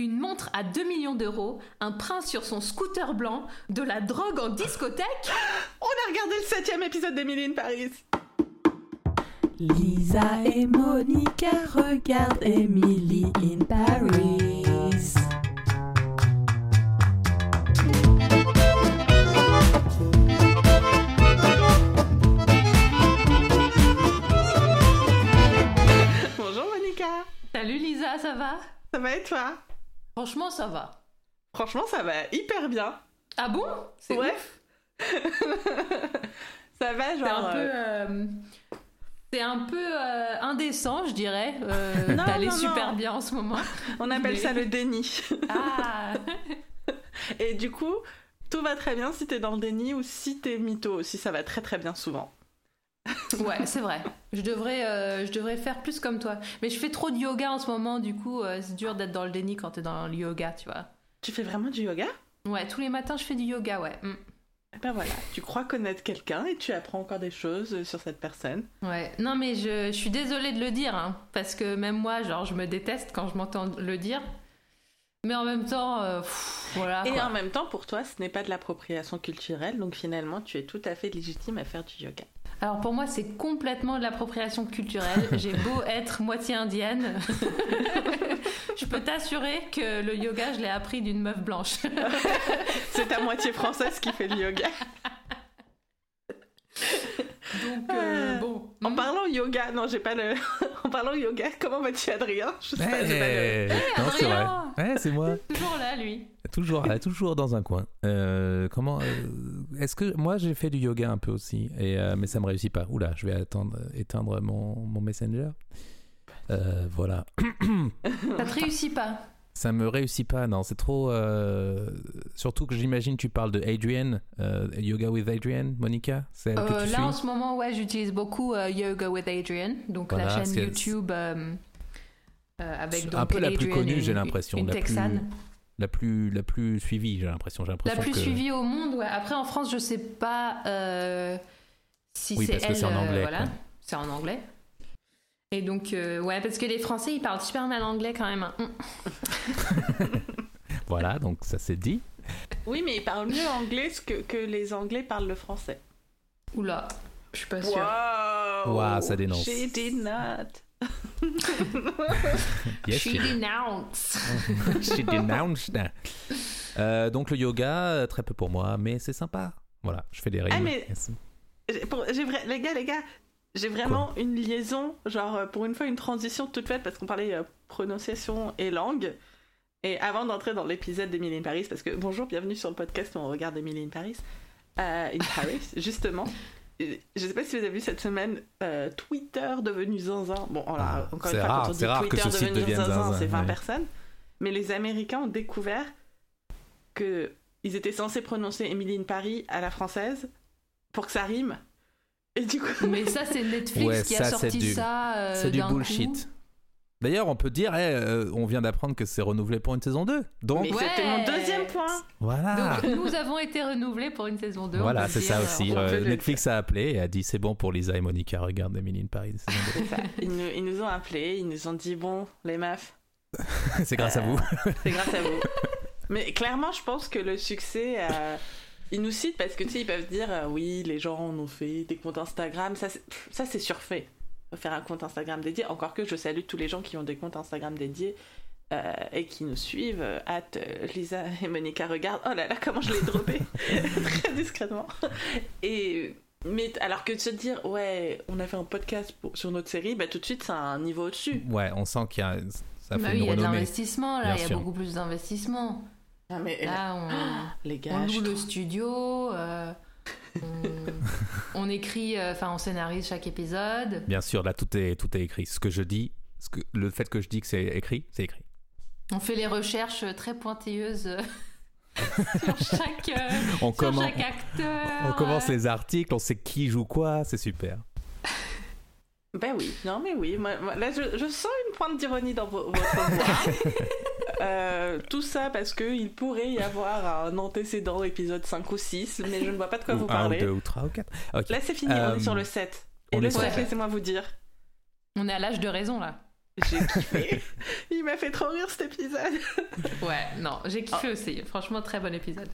une montre à 2 millions d'euros, un prince sur son scooter blanc, de la drogue en discothèque. On a regardé le septième épisode d'Emily in Paris. Lisa et Monica regardent Emily in Paris. Bonjour Monica. Salut Lisa, ça va? Ça va et toi? Franchement, ça va. Franchement, ça va hyper bien. Ah bon? C'est Ouais. Ça va, C'est genre. un peu... euh, euh, C'est un peu euh, indécent, je dirais, euh, Non, super non. bien en ce moment. On appelle mais- ça le déni. Ah Et du coup, tout va très bien si t'es dans le déni ou si t'es mytho aussi, ça va très très bien souvent. Ouais, c'est vrai. Je devrais, euh, je devrais faire plus comme toi. Mais je fais trop de yoga en ce moment, du coup, euh, c'est dur d'être dans le déni quand t'es dans le yoga, tu vois. Tu fais vraiment du yoga? Ouais, tous les matins, je fais du yoga, ouais. Mm. Eh Ben voilà, tu crois connaître quelqu'un et tu apprends encore des choses euh, sur cette personne. Ouais. Non, mais je, je suis désolée de le dire, hein, parce que même moi, genre, je me déteste quand je m'entends le dire. Mais en même temps, euh, pff, voilà. Et quoi. en même temps, pour toi, ce n'est pas de l'appropriation culturelle, donc finalement, tu es tout à fait légitime à faire du yoga. Alors pour moi, c'est complètement de l'appropriation culturelle. J'ai beau être moitié indienne. je peux t'assurer que le yoga, je l'ai appris d'une meuf blanche. C'est ta moitié française qui fait le yoga. Donc, euh, bon. En Hmm. parlant yoga, non, j'ai pas le. en parlant yoga, comment vas-tu, Adrien? Je sais pas, j'ai pas le- Eh, non, c'est vrai. Adrien c'est moi. Toujours là, lui. Toujours, là, toujours dans un coin. Euh, comment euh, Est-ce que moi j'ai fait du yoga un peu aussi, et euh, mais ça me réussit pas. Oula, je vais attendre, éteindre mon, mon messenger. Euh, voilà, Ça te réussit pas. Ça me réussit pas. Non, c'est trop. euh, Surtout que j'imagine tu parles de Adrienne, euh, Yoga with Adrienne, Monica. C'est elle Euh, là, suis. en ce moment, ouais, j'utilise beaucoup Yoga with Adrian, donc la chaîne YouTube avec Un donc peu la plus connue, j'ai l'impression, la plus-. La plus, la plus suivie, j'ai l'impression. J'ai La plus que... suivie au monde, ouais. Après, en France, je sais pas si Oui, c'est parce que elle. c'est en anglais, voilà. C'est en anglais. Et donc, euh, ouais, parce que les Français, ils parlent super mal anglais quand même. hein. Mm. Voilà, donc ça c'est dit. Oui, mais il parle mieux anglais que, que les Anglais parlent le français. Oula, je suis pas sûre. Wow, Ouah, ça dénonce. She did not. Yes, She she- denounced. She denounced. Euh, donc le yoga, euh, très peu pour moi, mais c'est sympa. Voilà, je fais des rimes. Ah, mais- pour- Les gars, les gars, j'ai vraiment une liaison, genre euh, pour une fois une transition toute faite parce qu'on parlait euh, prononciation et langue. Et avant d'entrer dans l'épisode d'Emily in Paris, parce que bonjour, bienvenue sur le podcast où on regarde Emily in Paris, euh, in Paris, justement. Je sais pas si vous avez vu cette semaine euh, Twitter devenu zinzin. Bon, alors, Ah, encore une fois, rare, quand on dit que Twitter ce devenu zinzin, zinzin, c'est 20 ouais. personnes. Mais les Américains ont découvert que ils étaient censés prononcer Emily in Paris à la française pour que ça rime. Et du coup, Mais ça, c'est Netflix Ouais, qui ça, a sorti du- ça. euh, c'est du coup. bullshit. D'ailleurs, on peut dire, eh, euh, on vient d'apprendre que c'est renouvelé pour une saison 2. Donc, Ouais. c'était mon deuxième point. voilà. Donc, nous avons été renouvelés pour une saison 2. on Voilà, c'est ça aussi. Euh, Netflix a appelé et a dit c'est bon pour Lisa et Monica, regarde Emily in Paris. saison C'est ça. Ils nous, ils nous ont appelés, ils nous ont dit bon, les meufs, 2. c'est grâce à vous. c'est grâce à vous. Mais clairement, je pense que le succès, euh, ils nous citent parce que tu sais, ils peuvent dire euh, oui, les gens en ont fait des comptes Instagram, ça, c'est- pff, ça c'est surfait. Faire un compte Instagram dédié, encore que je salue tous les gens qui ont des comptes Instagram dédiés. euh, et qui nous suivent, euh, hâte euh, Lisa et Monica regardent. Oh là là, comment je l'ai droppé très discrètement. Et mais alors que de se dire ouais, on a fait un podcast pour- sur notre série, bah tout de suite c'est un niveau au-dessus. Ouais, on sent qu'il y a. Ça Bah fait oui, il y a de l'investissement, là. Il y a sûr. beaucoup plus d'investissement. Ah, mais Là, on, les gars, on je loue le studio. euh, on, on écrit, euh, enfin, on scénarise chaque épisode. Bien sûr, là, tout est, tout est écrit. Ce que je dis, ce que, le fait que je dis que c'est écrit, c'est écrit. On fait les recherches très pointilleuses euh, sur chaque, euh, On, sur chaque acteur. on commence les articles, on sait qui joue quoi, c'est super. Ben oui, non mais oui, moi, moi, là je, je sens une pointe d'ironie dans vo- votre voix. Euh, tout ça parce que il pourrait y avoir un antécédent épisode 5 ou 6, mais je ne vois pas de quoi ou vous un, ou parlez. deux, ou trois, ou quatre. Ok. Là c'est fini, on Euh, est sur le 7. Et le est sur- 7, laissez-moi vous dire, On est à l'âge de raison, là. J'ai kiffé. Il m'a fait trop rire cet épisode. Ouais, non, j'ai kiffé aussi. Franchement, très bon épisode.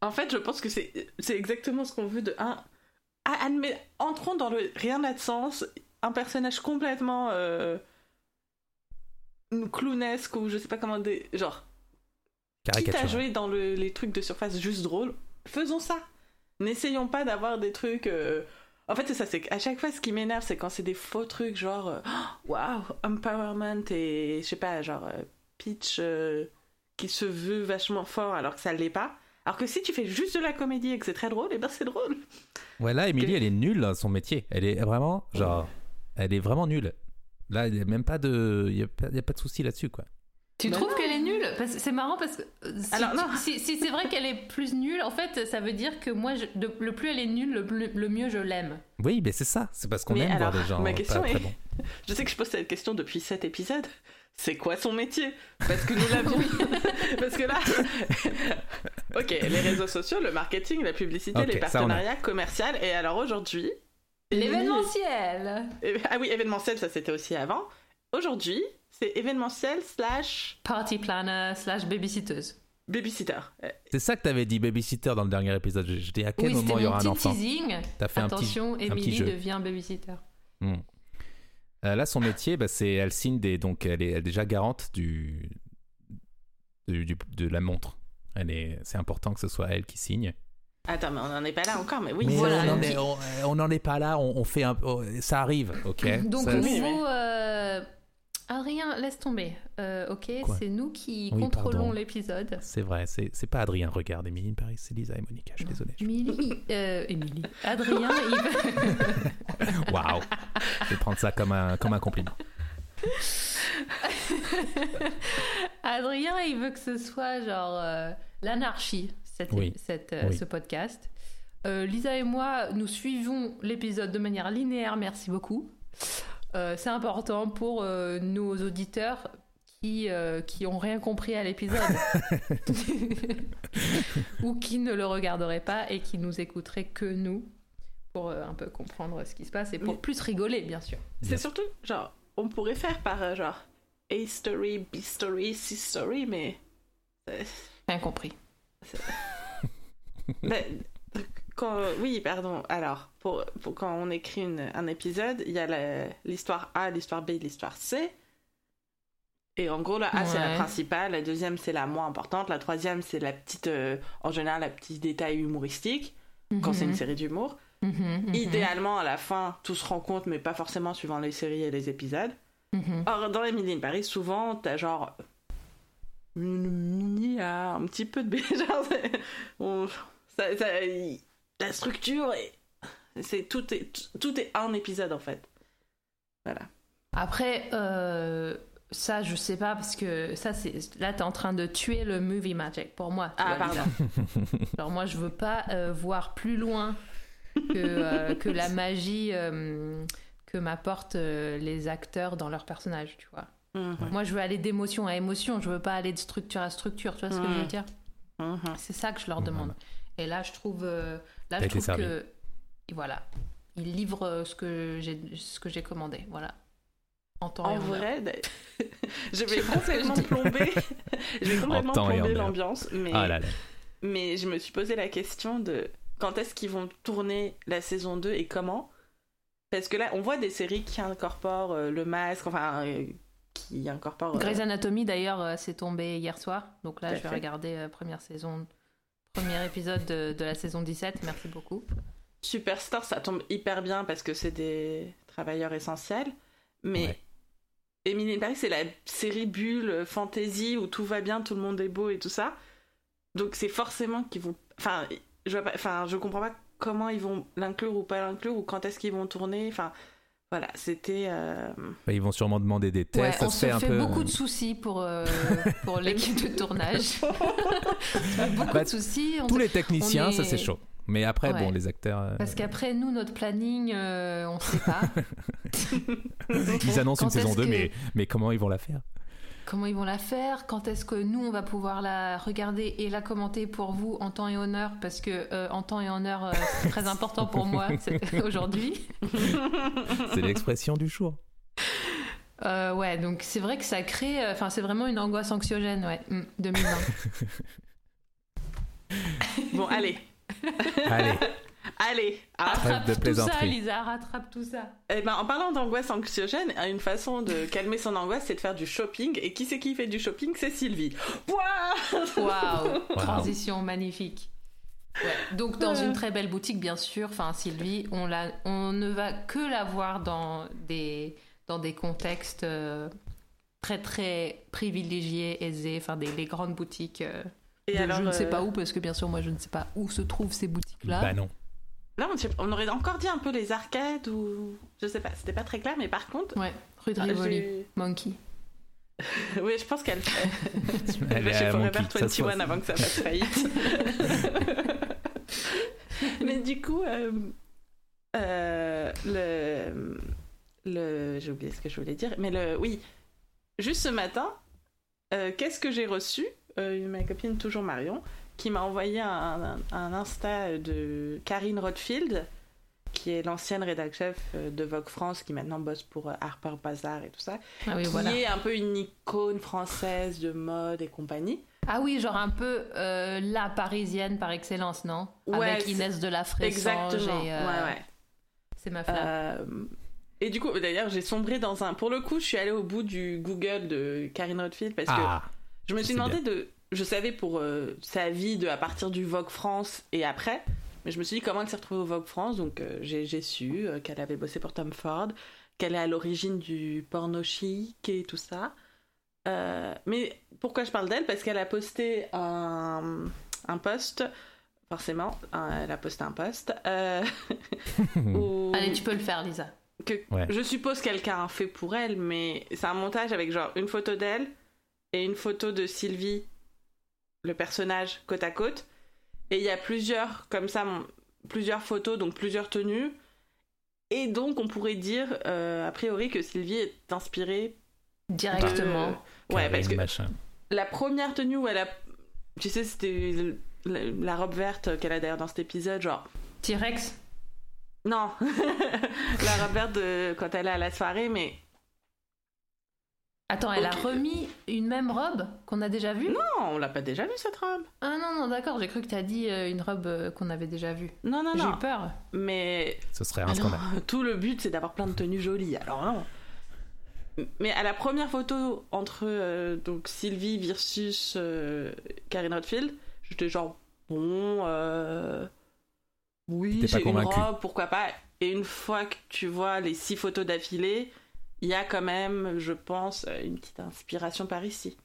En fait, je pense que c'est c'est exactement ce qu'on veut de un. Ah, admet- entrons dans le rien n'a de sens. Un personnage complètement euh, clownesque ou je sais pas comment dire. Genre, quitte à jouer dans le- les trucs de surface juste drôles, faisons ça. N'essayons pas d'avoir des trucs. euh, En fait, c'est ça, c'est qu'à chaque fois, ce qui m'énerve, c'est quand c'est des faux trucs, genre, euh, waouh, empowerment et je sais pas, genre, euh, euh, qui se veut vachement fort alors que ça l'est pas. Alors que si tu fais juste de la comédie et que c'est très drôle, et ben c'est drôle. Ouais, là, Émilie, Ok. elle est nulle son métier. Elle est vraiment, genre, elle est vraiment nulle. Là, il n'y a même pas de, il y a, pas- il y a pas de souci là-dessus, quoi. Tu Bah trouves qu'elle est nulle? C'est marrant parce que si, Alors, non. si, si c'est vrai qu'elle est plus nulle, en fait, ça veut dire que moi, je- de- le plus elle est nulle, le, plus- le mieux je l'aime. Oui, mais c'est ça. C'est parce qu'on aime voir alors, des gens ma pas question très est- bons. Je sais que je pose cette question depuis cet épisode. C'est quoi son métier? Parce que nous l'avions. Parce que là. ok, les réseaux sociaux, le marketing, la publicité, les a. partenariats commerciaux. Et alors aujourd'hui. L'événementiel Ah oui, événementiel, ça c'était aussi avant. Aujourd'hui, c'est événementiel slash Party planner slash babysitteuse. babysitter. C'est ça que t'avais dit babysitter dans le dernier épisode. Je, dis à quel Oui, moment il y aura un enfant. teasing. T'as fait un petit, Attention, un petit jeu. devient babysitter. Hmm. Euh, là, son métier, bah, c'est elle signe des, donc elle est, elle est déjà garante du, du- du- de la montre. Elle est, c'est important que ce soit elle qui signe. Attends, mais on n'en est pas là encore, mais oui, Mais voilà, on n'en est, on- on n'en est pas là. On, on fait un, oh, ça arrive, ok. Donc, Ça- au oui, niveau. euh, Adrien, laisse tomber. Euh, ok, c'est nous qui Oui, contrôlons l'épisode. C'est vrai, c'est, pas Adrien. Regarde, Émilie in Paris, c'est Lisa et Monica. Je suis désolé. Émilie. euh, Émilie. Adrien, il Waouh. Je vais prendre ça comme un, comme un compliment. Adrien, il veut que ce soit genre euh, l'anarchie, cette, Oui. cette, euh, Oui. ce podcast. Euh, Lisa et moi, nous suivons l'épisode de manière linéaire, merci beaucoup. Euh, c'est important pour euh, nos auditeurs qui, euh, qui ont rien compris à l'épisode ou qui ne le regarderaient pas et qui nous écouteraient que nous pour euh, un peu comprendre ce qui se passe et pour Mais- plus rigoler, bien sûr. C'est surtout, genre, on pourrait faire par genre A story, B story, C story, mais. Rien compris. ben, quand, oui, pardon. Alors, pour, pour quand on écrit une- un épisode, il y a l'histoire A, l'histoire B, l'histoire C. Et en gros, la A, c'est la principale, la deuxième, c'est la moins importante, la troisième, c'est la petite, euh, en général, la petite détail humoristique, quand c'est une Mhm. série d'humour. Mhm, mhm, Idéalement, à la fin, tout se rencontre, mais pas forcément suivant les séries et les épisodes. Or, dans Emily in Paris, souvent, t'as genre une mini, ah, un petit peu de. Genre, c'est- on- ça- ça- il- la structure, est, c'est tout est tout est un épisode en fait. Voilà. Après, euh, ça, je sais pas, parce que ça, c'est là, t'es en train de tuer le movie magic pour moi. Ah, vois, pardon. Alors, moi, je veux pas euh, voir plus loin que, euh, que la magie euh, que m'apportent euh, les acteurs dans leurs personnages, tu vois. Mhm, Moi, je veux aller d'émotion à émotion, je veux pas aller de structure à structure, tu vois ce que je veux Mm. dire mhm. C'est ça que je leur demande. Et là, je trouve, euh, là, je trouve que, et voilà, ils livrent euh, ce que j'ai, ce que j'ai commandé, voilà, en temps et En heure. vrai, je vais complètement plomber, je vais complètement et plomber l'ambiance, mais Ah là là. mais je me suis posé la question de quand est-ce qu'ils vont tourner la saison 2 et comment? Parce que là, on voit des séries qui incorporent euh, le masque, enfin, qui incorporent. euh, Grey's Anatomy d'ailleurs euh, c'est tombé hier soir donc là Tout je vais fait. regarder euh, première saison premier épisode de, de la saison 17 merci beaucoup Superstore, ça tombe hyper bien parce que c'est des travailleurs essentiels. Mais Ouais. Emily Paris, c'est la série bulle fantasy où tout va bien, tout le monde est beau et tout ça. Donc c'est forcément qu'ils vont. Enfin, je vois pas. Enfin, je comprends pas comment ils vont l'inclure ou pas l'inclure ou quand est-ce qu'ils vont tourner. Enfin, voilà, c'était. euh, Bah, Ils vont sûrement demander des tests. ouais, ça on se se fait fait, un peu. beaucoup de soucis pour euh, pour l'équipe de tournage beaucoup Bah, de soucis on Tous se- les techniciens, ça est- c'est chaud. Mais après, Ouais. bon, les acteurs, euh, parce qu'après nous notre planning euh, on sait pas ils annoncent Quand une saison est-ce 2, que- mais, mais comment ils vont la faire? Comment ils vont la faire, quand est-ce que nous on va pouvoir la regarder et la commenter pour vous en temps et en heure, parce que euh, en temps et en heure euh, c'est très important pour moi c'est- aujourd'hui. C'est l'expression du jour. Euh, ouais, donc c'est vrai que ça crée. Enfin, c'est vraiment une angoisse anxiogène, ouais. Mm, 2020. Bon, allez, Allez, allez. De rattrape tout ça. Lisa, rattrape tout ça. Eh ben, en parlant d'angoisse anxiogène, une façon de calmer son angoisse, c'est de faire du shopping. Et qui c'est qui fait du shopping? C'est Sylvie. Waouh, transition magnifique. Ouais. Donc dans une très belle boutique, bien sûr. Enfin, Sylvie, on la, on ne va que la voir dans des, dans des contextes euh, très très privilégiés, aisés. Enfin, des les grandes boutiques. euh, Et de alors, je ne sais euh, pas où, parce que bien sûr, moi, je ne sais pas où se trouvent ces boutiques-là. bah non. Là, on, on aurait encore dit un peu les arcades ou. Je sais pas, c'était pas très clair, mais par contre. Ouais, rue de ah, Rivoli, Monkey. oui, je pense qu'elle Elle Elle va chez Forever Monkey, ça se 21 voit. avant que ça fasse faillite. Mais du coup, euh, euh, le, le, j'ai oublié ce que je voulais dire, mais le, oui, juste ce matin, euh, qu'est-ce que j'ai reçu? Euh, Ma copine toujours Marion, qui m'a envoyé un, un, un Insta de Karine Rothfield, qui est l'ancienne rédac chef euh, de Vogue France, qui maintenant bosse pour euh, Harper Bazaar et tout ça, Ah oui, qui voilà. est un peu une icône française de mode et compagnie. Ah oui, genre un peu euh, la parisienne par excellence, non? Ouais, Avec Inès de la Fressange Exactement. et, euh, Ouais, ouais. C'est ma flamme. Euh, et du coup, d'ailleurs, j'ai sombré dans un. Pour le coup, je suis allée au bout du Google de Karine Rothfield parce Ah, que je me suis demandé de. Je savais pour euh, sa vie de à partir du Vogue France et après, mais je me suis dit comment elle s'est retrouvée au Vogue France. Donc euh, j'ai su euh, qu'elle avait bossé pour Tom Ford, qu'elle est à l'origine du porno chic et tout ça. Euh, mais pourquoi je parle d'elle? Parce qu'elle a posté un, un post. Forcément, hein, elle a posté un post. euh, où- Allez, tu peux le faire, Lisa. que Ouais. je suppose quelqu'un a fait pour elle, mais c'est un montage avec genre une photo d'elle et une photo de Sylvie, le personnage, côte à côte. Et il y a plusieurs, comme ça, plusieurs photos, donc plusieurs tenues. Et donc, on pourrait dire, euh, a priori, que Sylvie est inspirée. Directement. de- Ouais, parce que machin. la première tenue où elle a. Tu sais, c'était la, la robe verte qu'elle a d'ailleurs dans cet épisode, genre. T-Rex Non, la robe verte de- quand elle est à la soirée, mais Attends, elle a remis une même robe qu'on a déjà vue? Non, on l'a pas déjà vue cette robe. Ah non, non, d'accord, j'ai cru que t'as dit euh, une robe euh, qu'on avait déjà vue. Non, non, J'ai non. eu peur. Mais Ce serait un scandale. tout le but, c'est d'avoir plein de tenues jolies. Alors non. Mais à la première photo entre euh, donc Sylvie versus euh, Karine Rothfield, j'étais genre bon, euh, oui, j'ai une robe, pourquoi pas. Et une fois que tu vois les six photos d'affilée, il y a quand même, je pense, une petite inspiration par ici.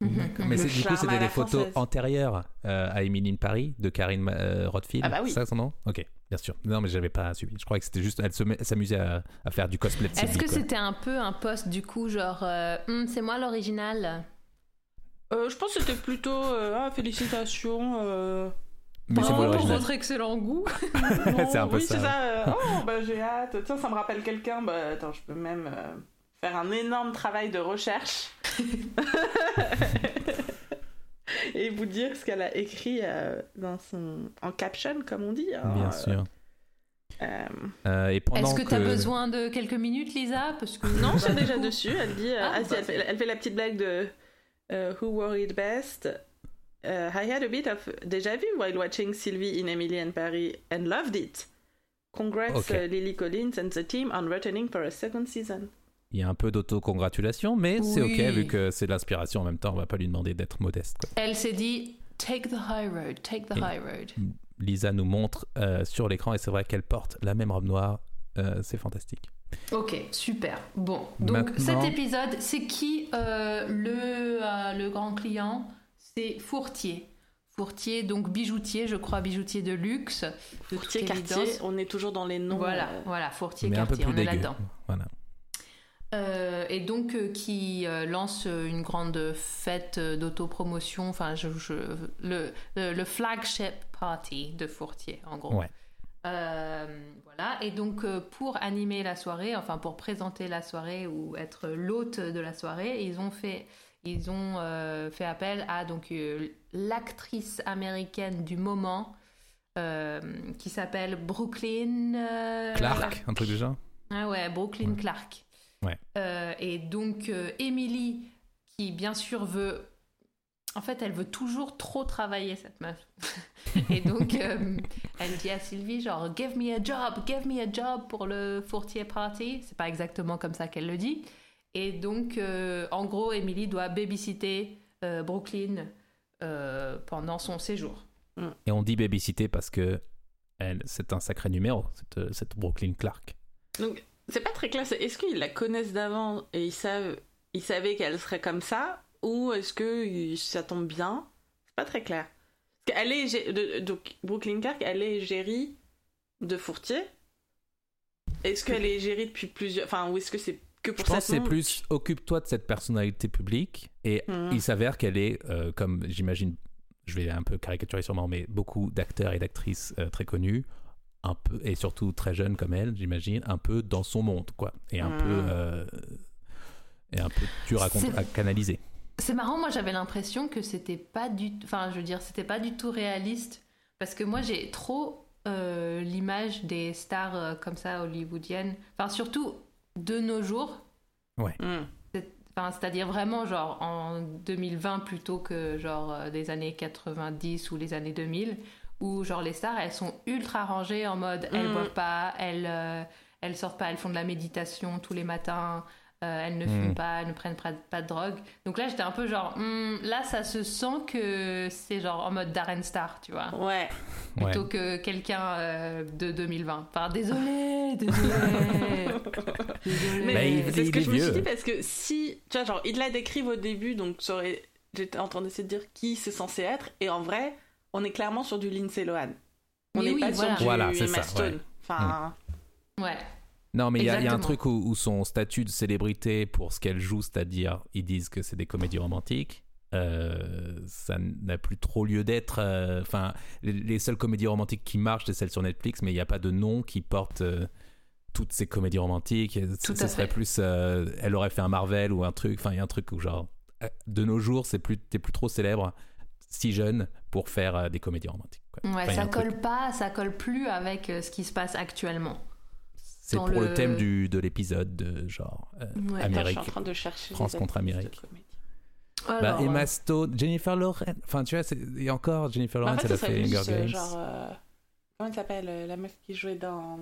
Mhm. Mais Le c'est- du coup, c'était des photos française. antérieures euh, à Emily in Paris de Karine euh, Rothfield. Ah bah oui. C'est ça son nom? Ok, bien sûr. Non, mais j'avais pas suivi. Je crois que c'était juste. Elle s'amusait à, à faire du cosplay de Est-ce que c'était un peu un poste du coup, genre euh, Hum, c'est moi l'original? Euh, je pense que c'était plutôt euh, ah, félicitations. Mais c'est Oh, pour votre excellent goût. C'est un peu oui, ça, c'est ça. euh, oh, bah j'ai hâte. Tiens, ça me rappelle quelqu'un. Bah attends, je peux même euh, faire un énorme travail de recherche. Et vous dire ce qu'elle a écrit euh, dans son... en caption, comme on dit. hein, Bien euh, sûr. euh, Euh, Est-ce que que t'as besoin de quelques minutes, Lisa? Parce que Non, c'est déjà dessus. Elle dit. Ah, ah, si, bah, elle, fait, elle fait la petite blague de euh, Who wore it best. Uh, I had a bit of déjà vu while watching Sylvie in Emily in Paris and loved it. Congrats Ok. uh, Lily Collins and the team on returning for a second season. il y a un peu d'autocongratulation, mais c'est ok Oui. vu que c'est de l'inspiration en même temps. On va pas lui demander d'être modeste. quoi. Elle s'est dit Take the high road, take the Et- high road. Lisa nous montre euh, sur l'écran et c'est vrai qu'elle porte la même robe noire. Euh, c'est fantastique. Ok, super. Bon, donc Maintenant- cet épisode, c'est qui euh, le, euh, le grand client C'est Fourtier. Fourtier, donc bijoutier, je crois, bijoutier de luxe. De Quartier, quartier, évidence. on est toujours dans les noms. Voilà, euh, voilà, Fourtier, mais un peu quartier, plus on est dégueu. là-dedans. Voilà. Euh, et donc euh, qui euh, lance une grande fête euh, d'autopromotion, enfin je, je- le, le, le flagship party de Fourtier en gros. Ouais. Euh, voilà, et donc euh, pour animer la soirée, enfin pour présenter la soirée ou être l'hôte de la soirée, ils ont fait, ils ont, euh, fait appel à donc euh, l'actrice américaine du moment euh, qui s'appelle Brooklyn Clark, un truc du genre. Ah ouais, Brooklyn Clark. Ouais. Et donc, Emily, qui bien sûr veut. En fait, elle veut toujours trop travailler, cette meuf. et donc, euh, elle dit à Sylvie, genre, give me a job, give me a job pour le fourtier party. C'est pas exactement comme ça qu'elle le dit. Et donc, euh, en gros, Emily doit babysitter euh, Brooklyn euh, pendant son séjour. Et on dit babysitter parce que elle, c'est un sacré numéro, cette, cette Brooklyn Clark. Donc, c'est pas très clair. c'est- Est-ce qu'ils la connaissent d'avant et ils savent, ils savaient qu'elle serait comme ça, ou est-ce que ça tombe bien? C'est pas très clair. Parce qu'elle est, donc Brooklyn Clark, elle est gérée de Fourtier. Est-ce qu'elle est gérée depuis plusieurs, enfin, ou est-ce que c'est que Je pense c'est plus occupe-toi de cette personnalité publique et Mhm. il s'avère qu'elle est, euh, comme j'imagine, je vais un peu caricaturer sûrement, mais beaucoup d'acteurs et d'actrices euh, très connus, un peu, et surtout très jeunes comme elle, j'imagine, un peu dans son monde, quoi. Et un peu. euh, et un peu dur à, à canaliser. C'est marrant, moi j'avais l'impression que c'était pas du enfin je veux dire c'était pas du tout réaliste parce que moi j'ai trop euh, l'image des stars comme ça hollywoodiennes, enfin surtout de nos jours, Hmm. C'est- enfin c'est-à-dire vraiment genre en 2020 plutôt que genre euh, des années 90 ou les années 2000 où genre les stars elles sont ultra rangées en mode elles Mm. boivent pas, elles euh, elles sortent pas, elles font de la méditation tous les matins. Euh, elles ne fument pas, elles ne prennent pas, pas de drogue. Donc là, j'étais un peu genre, Hmm, là, ça se sent que c'est genre en mode Darren Star, tu vois, Ouais. Ouais. plutôt que quelqu'un euh, de 2020. Enfin, désolé, désolé. désolé. Mais Bah, c'est ce que je me suis dit parce que si, tu vois, genre, ils la décrivent au début, donc j'étais en train d'essayer de dire qui c'est censé être, et en vrai, on est clairement sur du Lindsay Lohan. On Mais n'est oui, pas voilà. sur du Voilà, c'est Emma ça, Stone. ouais. Enfin, Ouais. Non, mais il y, a- un truc où, où son statut de célébrité pour ce qu'elle joue, c'est-à-dire, ils disent que c'est des comédies romantiques. euh, ça n'a plus trop lieu d'être. euh, Enfin, les, les seules comédies romantiques qui marchent, c'est celles sur Netflix, mais il n'y a pas de nom qui porte euh, toutes ces comédies romantiques. Tout à serait plus. elle aurait fait un Marvel ou un truc. Enfin, il y a un truc où, genre, de nos jours, c'est plus, t'es plus trop célèbre, si jeune, pour faire des comédies romantiques. quoi. Ouais, Enfin, ça truc. colle pas, ça colle plus avec ce qui se passe actuellement. C'est pour le... le- thème du, de l'épisode, de genre euh, Ouais. attends, je Amérique. suis en train de chercher. France contre Amérique. Bah, Alors, Emma euh, Stone, Jennifer Lawrence. Enfin, tu vois, et encore Jennifer en Lawrence, fait, elle a ça fait serait Hunger euh, Games. genre, euh, comment elle s'appelle, euh, la meuf qui jouait dans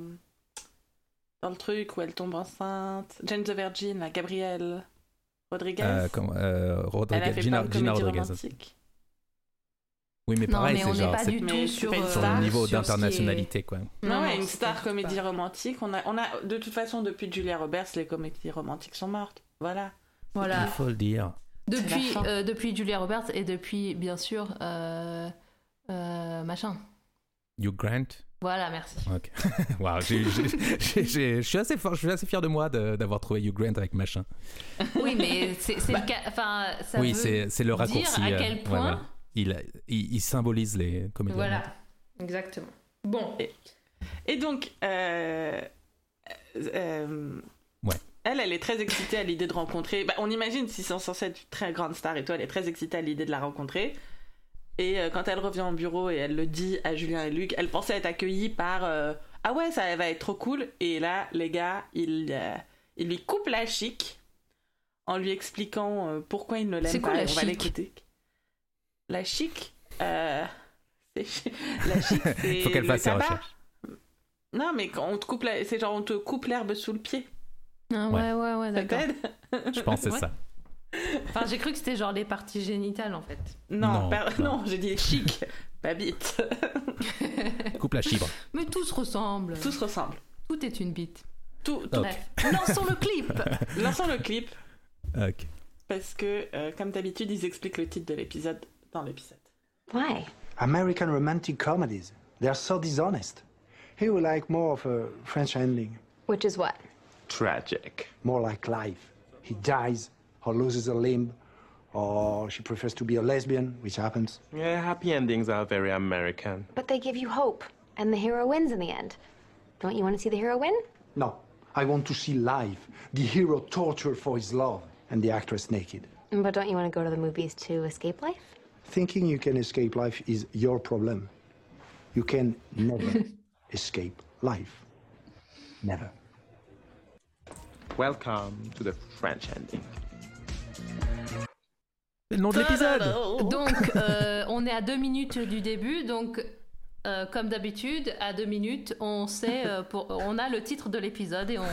dans le truc où elle tombe enceinte, Jane the Virgin, la Gabrielle Rodriguez. Euh, comment- euh, elle Rodriguez- a fait Gina, plein de Gina Rodriguez. romantiques. Oui, mais pareil, c'est genre pas c'est du tout sur, une euh, sur star, le niveau est- d'internationalité, quoi. Non, ouais, non, une c'est star pas- comédie romantique. On a, on a, de toute façon, depuis Julia Roberts, les comédies romantiques sont mortes. Voilà. Voilà. Il faut le dire. Depuis, euh, depuis Julia Roberts et depuis, bien sûr, euh, euh, machin. Hugh Grant. Voilà, merci. Ok. J'ai- je suis assez fort- je suis assez fier de moi d'avoir trouvé Hugh Grant avec machin. Oui, mais c'est le cas. Enfin, ça oui, veut c'est c'est le dire raccourci. à quel ouais, point. voilà. Il, il, il symbolise les comédies. Voilà, exactement. Bon, Et donc, euh, euh, Ouais. elle, elle est très excitée à l'idée de rencontrer. Bah, on imagine si c'est censé être une très grande star et toi, elle est très excitée à l'idée de la rencontrer. Et euh, quand elle revient au bureau et elle le dit à Julien et Luc, elle pensait être accueillie par euh, Ah ouais, ça va être trop cool. Et là, les gars, ils, euh, ils lui coupent la chic en lui expliquant euh, pourquoi ils ne quoi pas. la on va chic? l'écouter. La chic, euh, la chic, c'est. Faut qu'elle le fasse ses recherches. Non, mais quand on te coupe, la- c'est genre on te coupe l'herbe sous le pied. Ah, Ouais. ouais, ouais, d'accord. Je pense que c'est Ouais. ça. Enfin, j'ai cru que c'était genre les parties génitales en fait. Non, Non, non. non, j'ai dit chic, pas bite. Coupe la chibre. Mais tout se ressemble. Tout se ressemble. Tout est une bite. Tout, tout. Bref, lançons le clip. Lançons le clip Ok. parce que, euh, comme d'habitude, ils expliquent le titre de l'épisode dans l'épisode. Why? American romantic comedies. They are so dishonest. He would like more of a French ending, Which is what? Tragic. more like life. He dies or loses a limb, or she prefers to be a lesbian, which happens. Yeah, happy endings are very American. But they give you hope, and the hero wins in the end. Don't you want to see the hero win? No, I want to see life. The hero tortured for his love, and the actress naked. But don't you want to go to the movies to escape life? Thinking you can escape life is your problem. You can never escape life. Never. Welcome to the French ending. C'est le nom de l'épisode Donc, euh, on est à deux minutes du début, donc. euh, comme d'habitude, à deux minutes, on sait, euh, pour, on a le titre de l'épisode et on,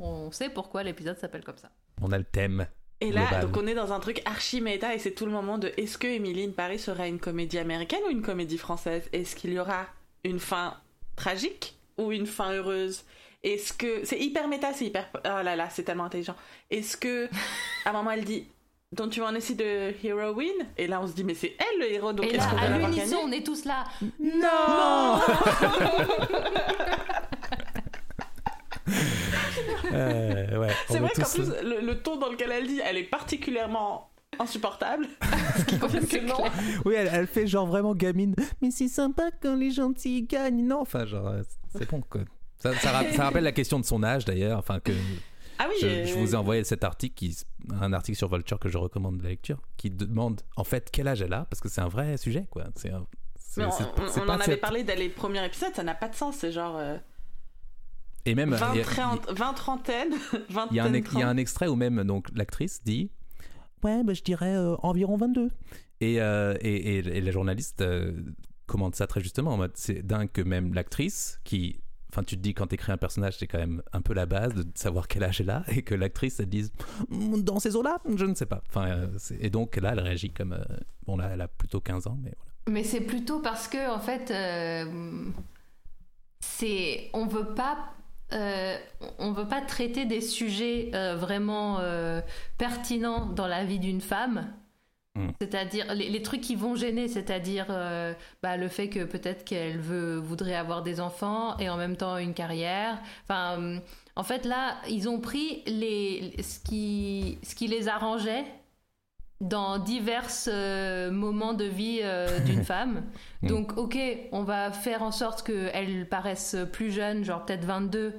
on sait pourquoi l'épisode s'appelle comme ça. On a le thème. Et là, Global. donc on est dans un truc archi méta et c'est tout le moment de est-ce que Emily in Paris sera une comédie américaine ou une comédie française? Est-ce qu'il y aura une fin tragique ou une fin heureuse? Est-ce que c'est hyper méta, c'est hyper oh là là, c'est tellement intelligent. Est-ce que à un moment elle dit Don't you want to see the hero win? Et là on se dit mais c'est elle le héros donc et est-ce là, qu'on va à l'unisson, on est tous là. Non Euh, ouais, C'est est vrai qu'en plus le, le ton dans lequel elle dit, elle est particulièrement insupportable. Ce qui confirme que non. Oui, elle, elle fait genre vraiment gamine. Mais c'est sympa quand les gentils gagnent. Non, enfin, genre, euh, c'est bon, quoi. Ça, ça, ra- ça rappelle la question de son âge, d'ailleurs. Enfin, que Ah oui, je, euh, je vous ai envoyé cet article, qui, un article sur Vulture que je recommande de la lecture, qui demande en fait quel âge elle a, parce que c'est un vrai sujet, quoi. C'est on, c'est- on- c'est on pas en avait cette- parlé dès les premiers épisodes, ça n'a pas de sens. C'est genre euh, Et même, 20, il y a- 30, 20 trentaine, 20 il y, a un, ex- il y a un extrait où même donc l'actrice dit ouais bah, je dirais euh, environ 22 et, euh, et, et- et la journaliste euh, commente ça très justement en mode c'est dingue que même l'actrice qui enfin tu te dis quand t'écris un personnage c'est quand même un peu la base de savoir quel âge elle a et que l'actrice elle dise dans ces eaux là je ne sais pas enfin euh, et donc là elle réagit comme euh, bon là elle a plutôt 15 ans mais voilà Mais c'est plutôt parce que, en fait, euh, c'est. On veut pas. Euh, on veut pas traiter des sujets euh, vraiment euh, pertinents dans la vie d'une femme. Mm. C'est-à-dire les, les trucs qui vont gêner, c'est-à-dire bah, le fait que peut-être qu'elle veut voudrait avoir des enfants et en même temps une carrière. Enfin, en fait là, ils ont pris les ce qui ce qui les arrangeait dans divers euh, moments de vie euh, d'une femme. Mm. Donc, ok, on va faire en sorte qu'elle paraisse plus jeune, genre peut-être 22,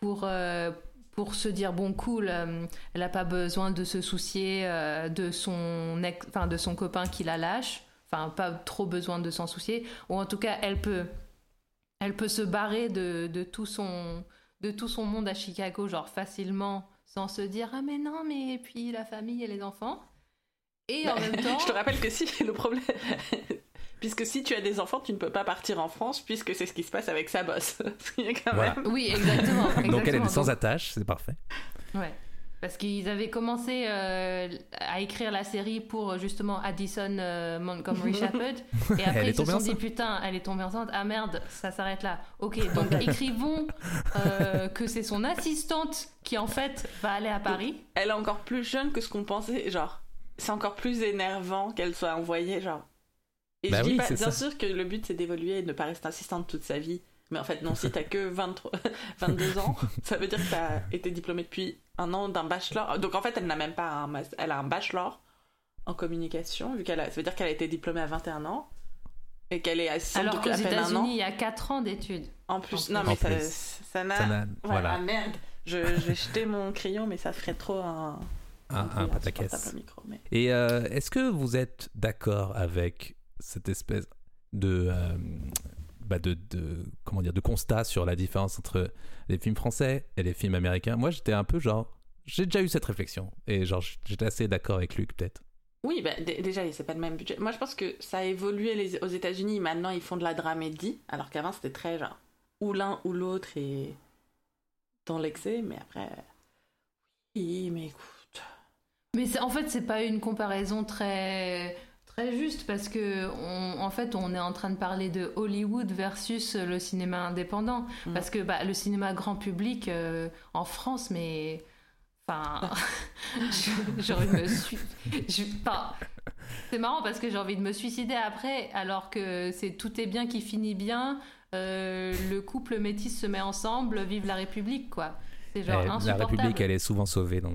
pour, euh, pour se dire, bon, cool, elle n'a pas besoin de se soucier de, son ex- de son copain qui la lâche. Enfin, pas trop besoin de s'en soucier. Ou en tout cas, elle peut, elle peut se barrer de, de tout son, de tout son monde à Chicago, genre facilement, sans se dire, ah mais non, mais puis la famille et les enfants. Et en Bah, même temps... Je te rappelle que si le problème. Puisque si tu as des enfants, tu ne peux pas partir en France, puisque c'est ce qui se passe avec sa bosse. Quand Voilà. même- Oui, exactement. donc elle est sans attache c'est parfait Ouais. Parce qu'ils avaient commencé euh, à écrire la série pour justement Addison euh, Montgomery Shepherd. Et après, Elle est ils se tombée sont dit enceinte. putain, elle est tombée enceinte. Ah merde, ça s'arrête là. Ok, donc écrivons euh, que c'est son assistante qui en fait va aller à Paris. Elle est encore plus jeune que ce qu'on pensait. Genre, c'est encore plus énervant qu'elle soit envoyée. Genre. Et Bah je dis pas, bien ça. sûr que le but c'est d'évoluer et de ne pas rester assistante toute sa vie. Mais en fait, non, si t'as que 23, 22 ans, ça veut dire que t'as été diplômée depuis un an d'un bachelor. Donc en fait, elle n'a même pas un elle a un bachelor en communication, vu qu'elle a, ça veut dire qu'elle a été diplômée à 21 ans et qu'elle est assistante Alors qu'aux. États-Unis, il y a 4 ans d'études. En plus, En non plus. mais ça, plus. ça n'a. Ça voilà. ah, merde, je, je vais jeter mon crayon, mais ça ferait trop un. Un, un bruit pataquès mais- Et euh, est-ce que vous êtes d'accord avec cette espèce de, euh, bah de, de- comment dire de constat sur la différence entre les films français et les films américains? Moi, j'étais un peu genre, j'ai déjà eu cette réflexion et genre j'étais assez d'accord avec Luc peut-être. Oui, bah, dé- déjà, c'est pas le même budget. Moi, je pense que ça a évolué les- aux États-Unis. Maintenant, ils font de la dramédie, alors qu'avant, c'était très genre ou l'un ou l'autre et dans l'excès. Mais après, oui, mais écoute. Mais en fait, c'est pas une comparaison très très juste parce que on- en fait, on est en train de parler de Hollywood versus le cinéma indépendant Mm. parce que bah, le cinéma grand public euh, en France, mais enfin, j'ai envie de me sui- je- enfin, c'est marrant parce que j'ai envie de me suicider après, alors que c'est tout est bien qui finit bien. euh, le couple métis se met ensemble, vive la République, quoi. C'est genre Eh, la. République, elle est souvent sauvée dans,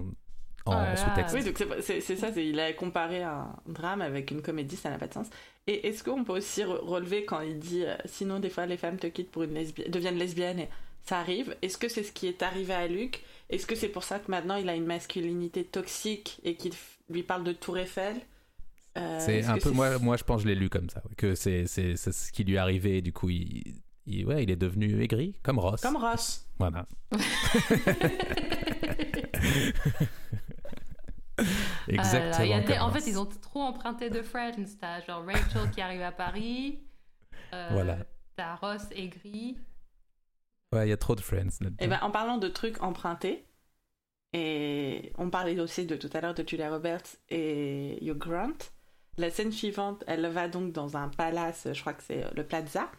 en, là. sous-texte. Oui, donc c'est ça. Il a comparé un drame avec une comédie, ça n'a pas de sens. Et est-ce qu'on peut aussi re- relever quand il dit euh, sinon des fois les femmes te quittent pour une lesbienne, deviennent lesbiennes et ça arrive. Est-ce que c'est ce qui est arrivé à Luc? Est-ce que c'est pour ça que maintenant il a une masculinité toxique et qu'il lui parle de Tour Eiffel? Euh, C'est un peu moi, moi je pense que je l'ai lu comme ça, que c'est ce qui lui est arrivé et du coup il, il, ouais, il est devenu aigri, comme Ross. Comme Ross. Voilà. Exactement. Euh, il y a des- comme en fait, ils ont trop emprunté de Friends. T'as genre Rachel qui arrive à Paris. euh, Voilà. T'as Ross aigri. Ouais, il y a trop de Friends. Et ben, en parlant de trucs empruntés, et on parlait aussi de tout à l'heure de Julia Roberts et Hugh Grant. La scène suivante, elle va donc dans un palace, je crois que c'est le Plaza.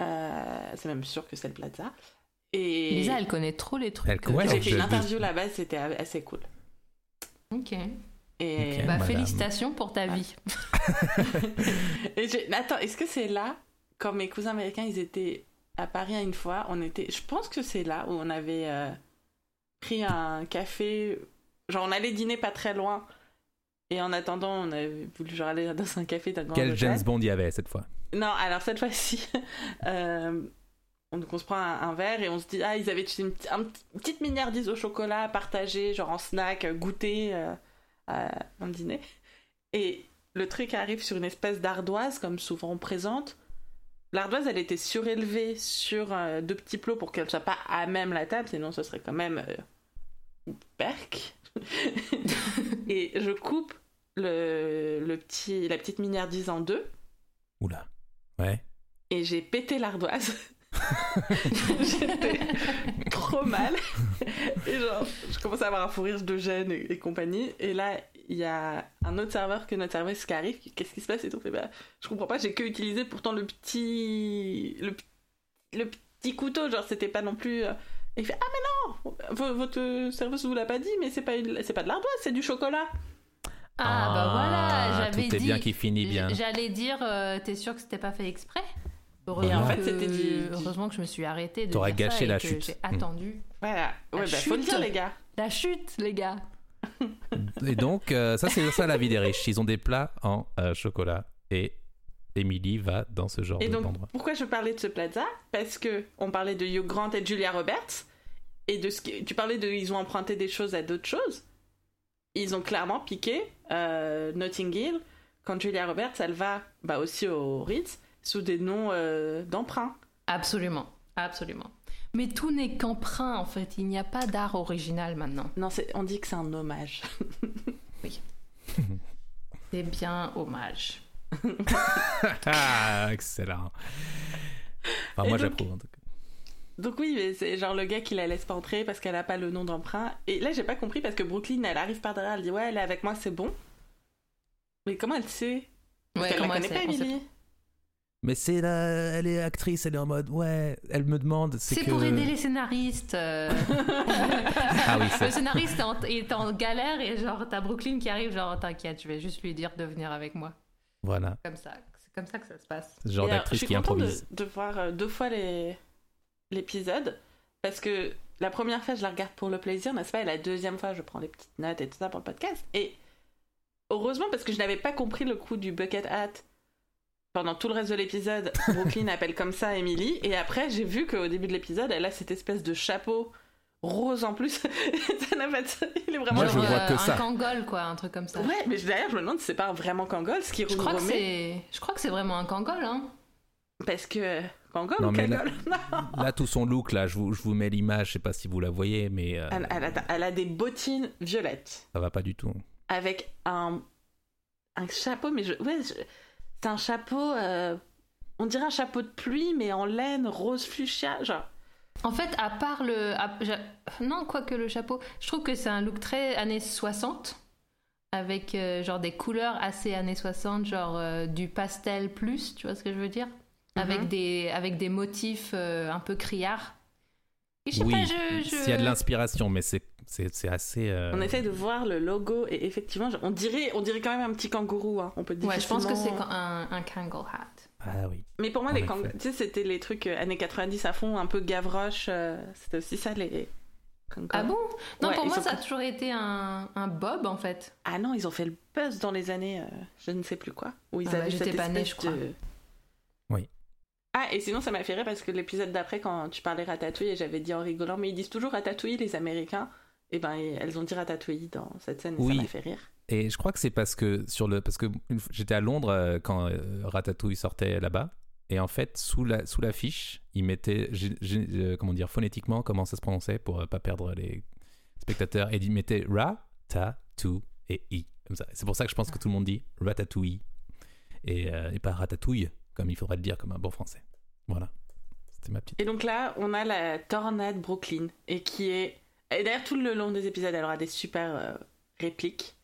Euh, c'est même sûr que c'est le Plaza. Et Lisa, elle connaît trop les trucs. Elle- euh, ouais, j'ai fait une interview là-bas, c'était assez cool. Ok. Et. Bah, félicitations pour ta vie. et j'ai- mais attends, est-ce que c'est là, quand mes cousins américains, ils étaient à Paris une fois, on était, je pense que c'est là où on avait euh, pris un café, genre on allait dîner pas très loin, et en attendant, on avait voulu genre aller dans un café d'un grand Quel hôtel. James Bond y avait cette fois? Non, alors cette fois-ci, euh, donc on se prend un, un verre et on se dit, ah, ils avaient une, petite- un petite miniardise au chocolat partagée, genre en snack, euh, goûter euh, à un dîner. Et le truc arrive sur une espèce d'ardoise, comme souvent on présente. L'ardoise, elle était surélevée sur euh, deux petits plots pour qu'elle soit pas à même la table, sinon ce serait quand même euh, une perque. et je coupe le, le petit, la petite miniardise en deux Oula. Ouais. et j'ai pété l'ardoise. J'étais trop mal. Et genre, je commençais à avoir un fou rire de gêne et, et compagnie. Et là, il y a un autre serveur que notre serveuse qui arrive. Qu'est-ce qui se passe et tout. Fait, bah, je comprends pas, j'ai que utilisé pourtant le petit. Le, le petit couteau. Genre, c'était pas non plus. euh, Et il fait Ah, mais non v- Votre serveuse vous l'a pas dit, mais c'est pas, une- c'est pas de l'ardoise, c'est du chocolat. Ah, bah voilà, j'avais Tout est dit. bien qui finit bien. J'allais dire, euh, t'es sûr que c'était pas fait exprès? Et en fait, que- c'était du- du- Heureusement que je me suis arrêtée de T'aurais dire ça gâché et la que chute. J'ai Mm. attendu. Voilà. Ouais, bah, faut le chute. dire, les gars. La chute, les gars. Et donc, euh, ça, c'est ça la vie des riches. Ils ont des plats en euh, chocolat. Et Emily va dans ce genre Et donc, d'endroit. pourquoi je parlais de ce plaza? Parce que on parlait de Hugh Grant et de Julia Roberts, et de ce qui... tu parlais de ils ont emprunté des choses à d'autres choses. Ils ont clairement piqué euh, Notting Hill quand Julia Roberts, elle va bah, aussi au Ritz sous des noms euh, d'emprunt. Absolument, absolument. Mais tout n'est qu'emprunt en fait. Il n'y a pas d'art original maintenant. Non, on dit que c'est un hommage. C'est bien hommage. Ah, excellent. Enfin, moi, j'approuve en tout cas. Donc oui, mais c'est genre le gars qui la laisse pas entrer parce qu'elle a pas le nom d'emprunt. Et là, j'ai pas compris parce que Brooklyn, elle arrive par derrière, elle dit ouais, elle est avec moi, c'est bon. Mais comment elle sait? Parce Ouais, qu'elle la comment elle connaît sait pas, Emily. Mais c'est la... elle est actrice, elle est en mode ouais. Elle me demande. C'est que... pour aider les scénaristes. euh. Ah oui, Le scénariste est en, est en galère et genre t'as Brooklyn qui arrive genre t'inquiète je vais juste lui dire de venir avec moi voilà. comme ça c'est comme ça que ça se passe Ce genre alors, d'actrice je qui suis contente improvise. De, de voir euh, deux fois les l'épisode parce que la première fois je la regarde pour le plaisir, n'est-ce pas Et la deuxième fois je prends les petites notes et tout ça pour le podcast. Et heureusement parce que je n'avais pas compris le coup du bucket hat pendant tout le reste de l'épisode. Brooklyn appelle comme ça Emily et après j'ai vu qu'au début de l'épisode elle a cette espèce de chapeau rose en plus. ça n'a pas de... Il est vraiment Moi, je que un ça. kangol quoi un truc comme ça Ouais, mais d'ailleurs je me demande si c'est pas vraiment Kangol ce qui je crois que remet c'est je crois que c'est vraiment un kangol hein parce que Kangol Non, ou là- Kangol. Là, tout son look, là, je vous, je vous mets l'image, je sais pas si vous la voyez, mais euh, Elle, elle a, elle a des bottines violettes ça va pas du tout. avec un, un chapeau, mais je, ouais, je- c'est un chapeau, euh, on dirait un chapeau de pluie, mais en laine rose fuchsia, genre. en fait à part le à- non quoique le chapeau je trouve que c'est un look très années 60 avec euh, genre des couleurs assez années 60 genre euh, du pastel plus tu vois ce que je veux dire? Avec Mhm. des avec des motifs euh, un peu criards Et je sais Oui, pas, je- je- s'il y a de l'inspiration, mais c'est c'est assez. euh, On essaie de voir le logo et effectivement, on dirait, on dirait quand même un petit kangourou, hein. On peut Ouais, je pense que c'est un, un Kangol hat. Ah oui. Mais pour moi, En les kangourous, tu sais, c'était les trucs euh, années 90 à fond, un peu Gavroche. euh, c'était aussi ça les. kangourous. Ah bon? Non, Ouais, pour moi, ça a toujours été un, un bob en fait. Ah non, ils ont fait le buzz dans les années, euh, je ne sais plus quoi, où ils Ah bah, avaient j'étais cette pas née, espèce je crois. de- Oui. Ah, et sinon, ça m'a fait rire parce que l'épisode d'après, quand tu parlais ratatouille, et j'avais dit en rigolant, mais ils disent toujours ratatouille, les Américains. Et ben, elles ont dit ratatouille dans cette scène, et Oui. ça m'a fait rire. Et je crois que c'est parce que sur le parce que j'étais à Londres euh, quand euh, Ratatouille sortait là-bas Et en fait, sous la sous l'affiche, ils mettaient, euh, comment dire, phonétiquement, comment ça se prononçait pour pas perdre les spectateurs. Et ils mettaient ra, ta, tu et i. Comme ça. C'est pour ça que je pense que tout le monde dit ratatouille et, euh, et pas ratatouille, comme il faudrait le dire comme un bon français. Voilà. C'était ma petite. Et donc là, on a la tornade Brooklyn, et qui est... Et d'ailleurs, tout le long des épisodes, elle aura des super euh, répliques.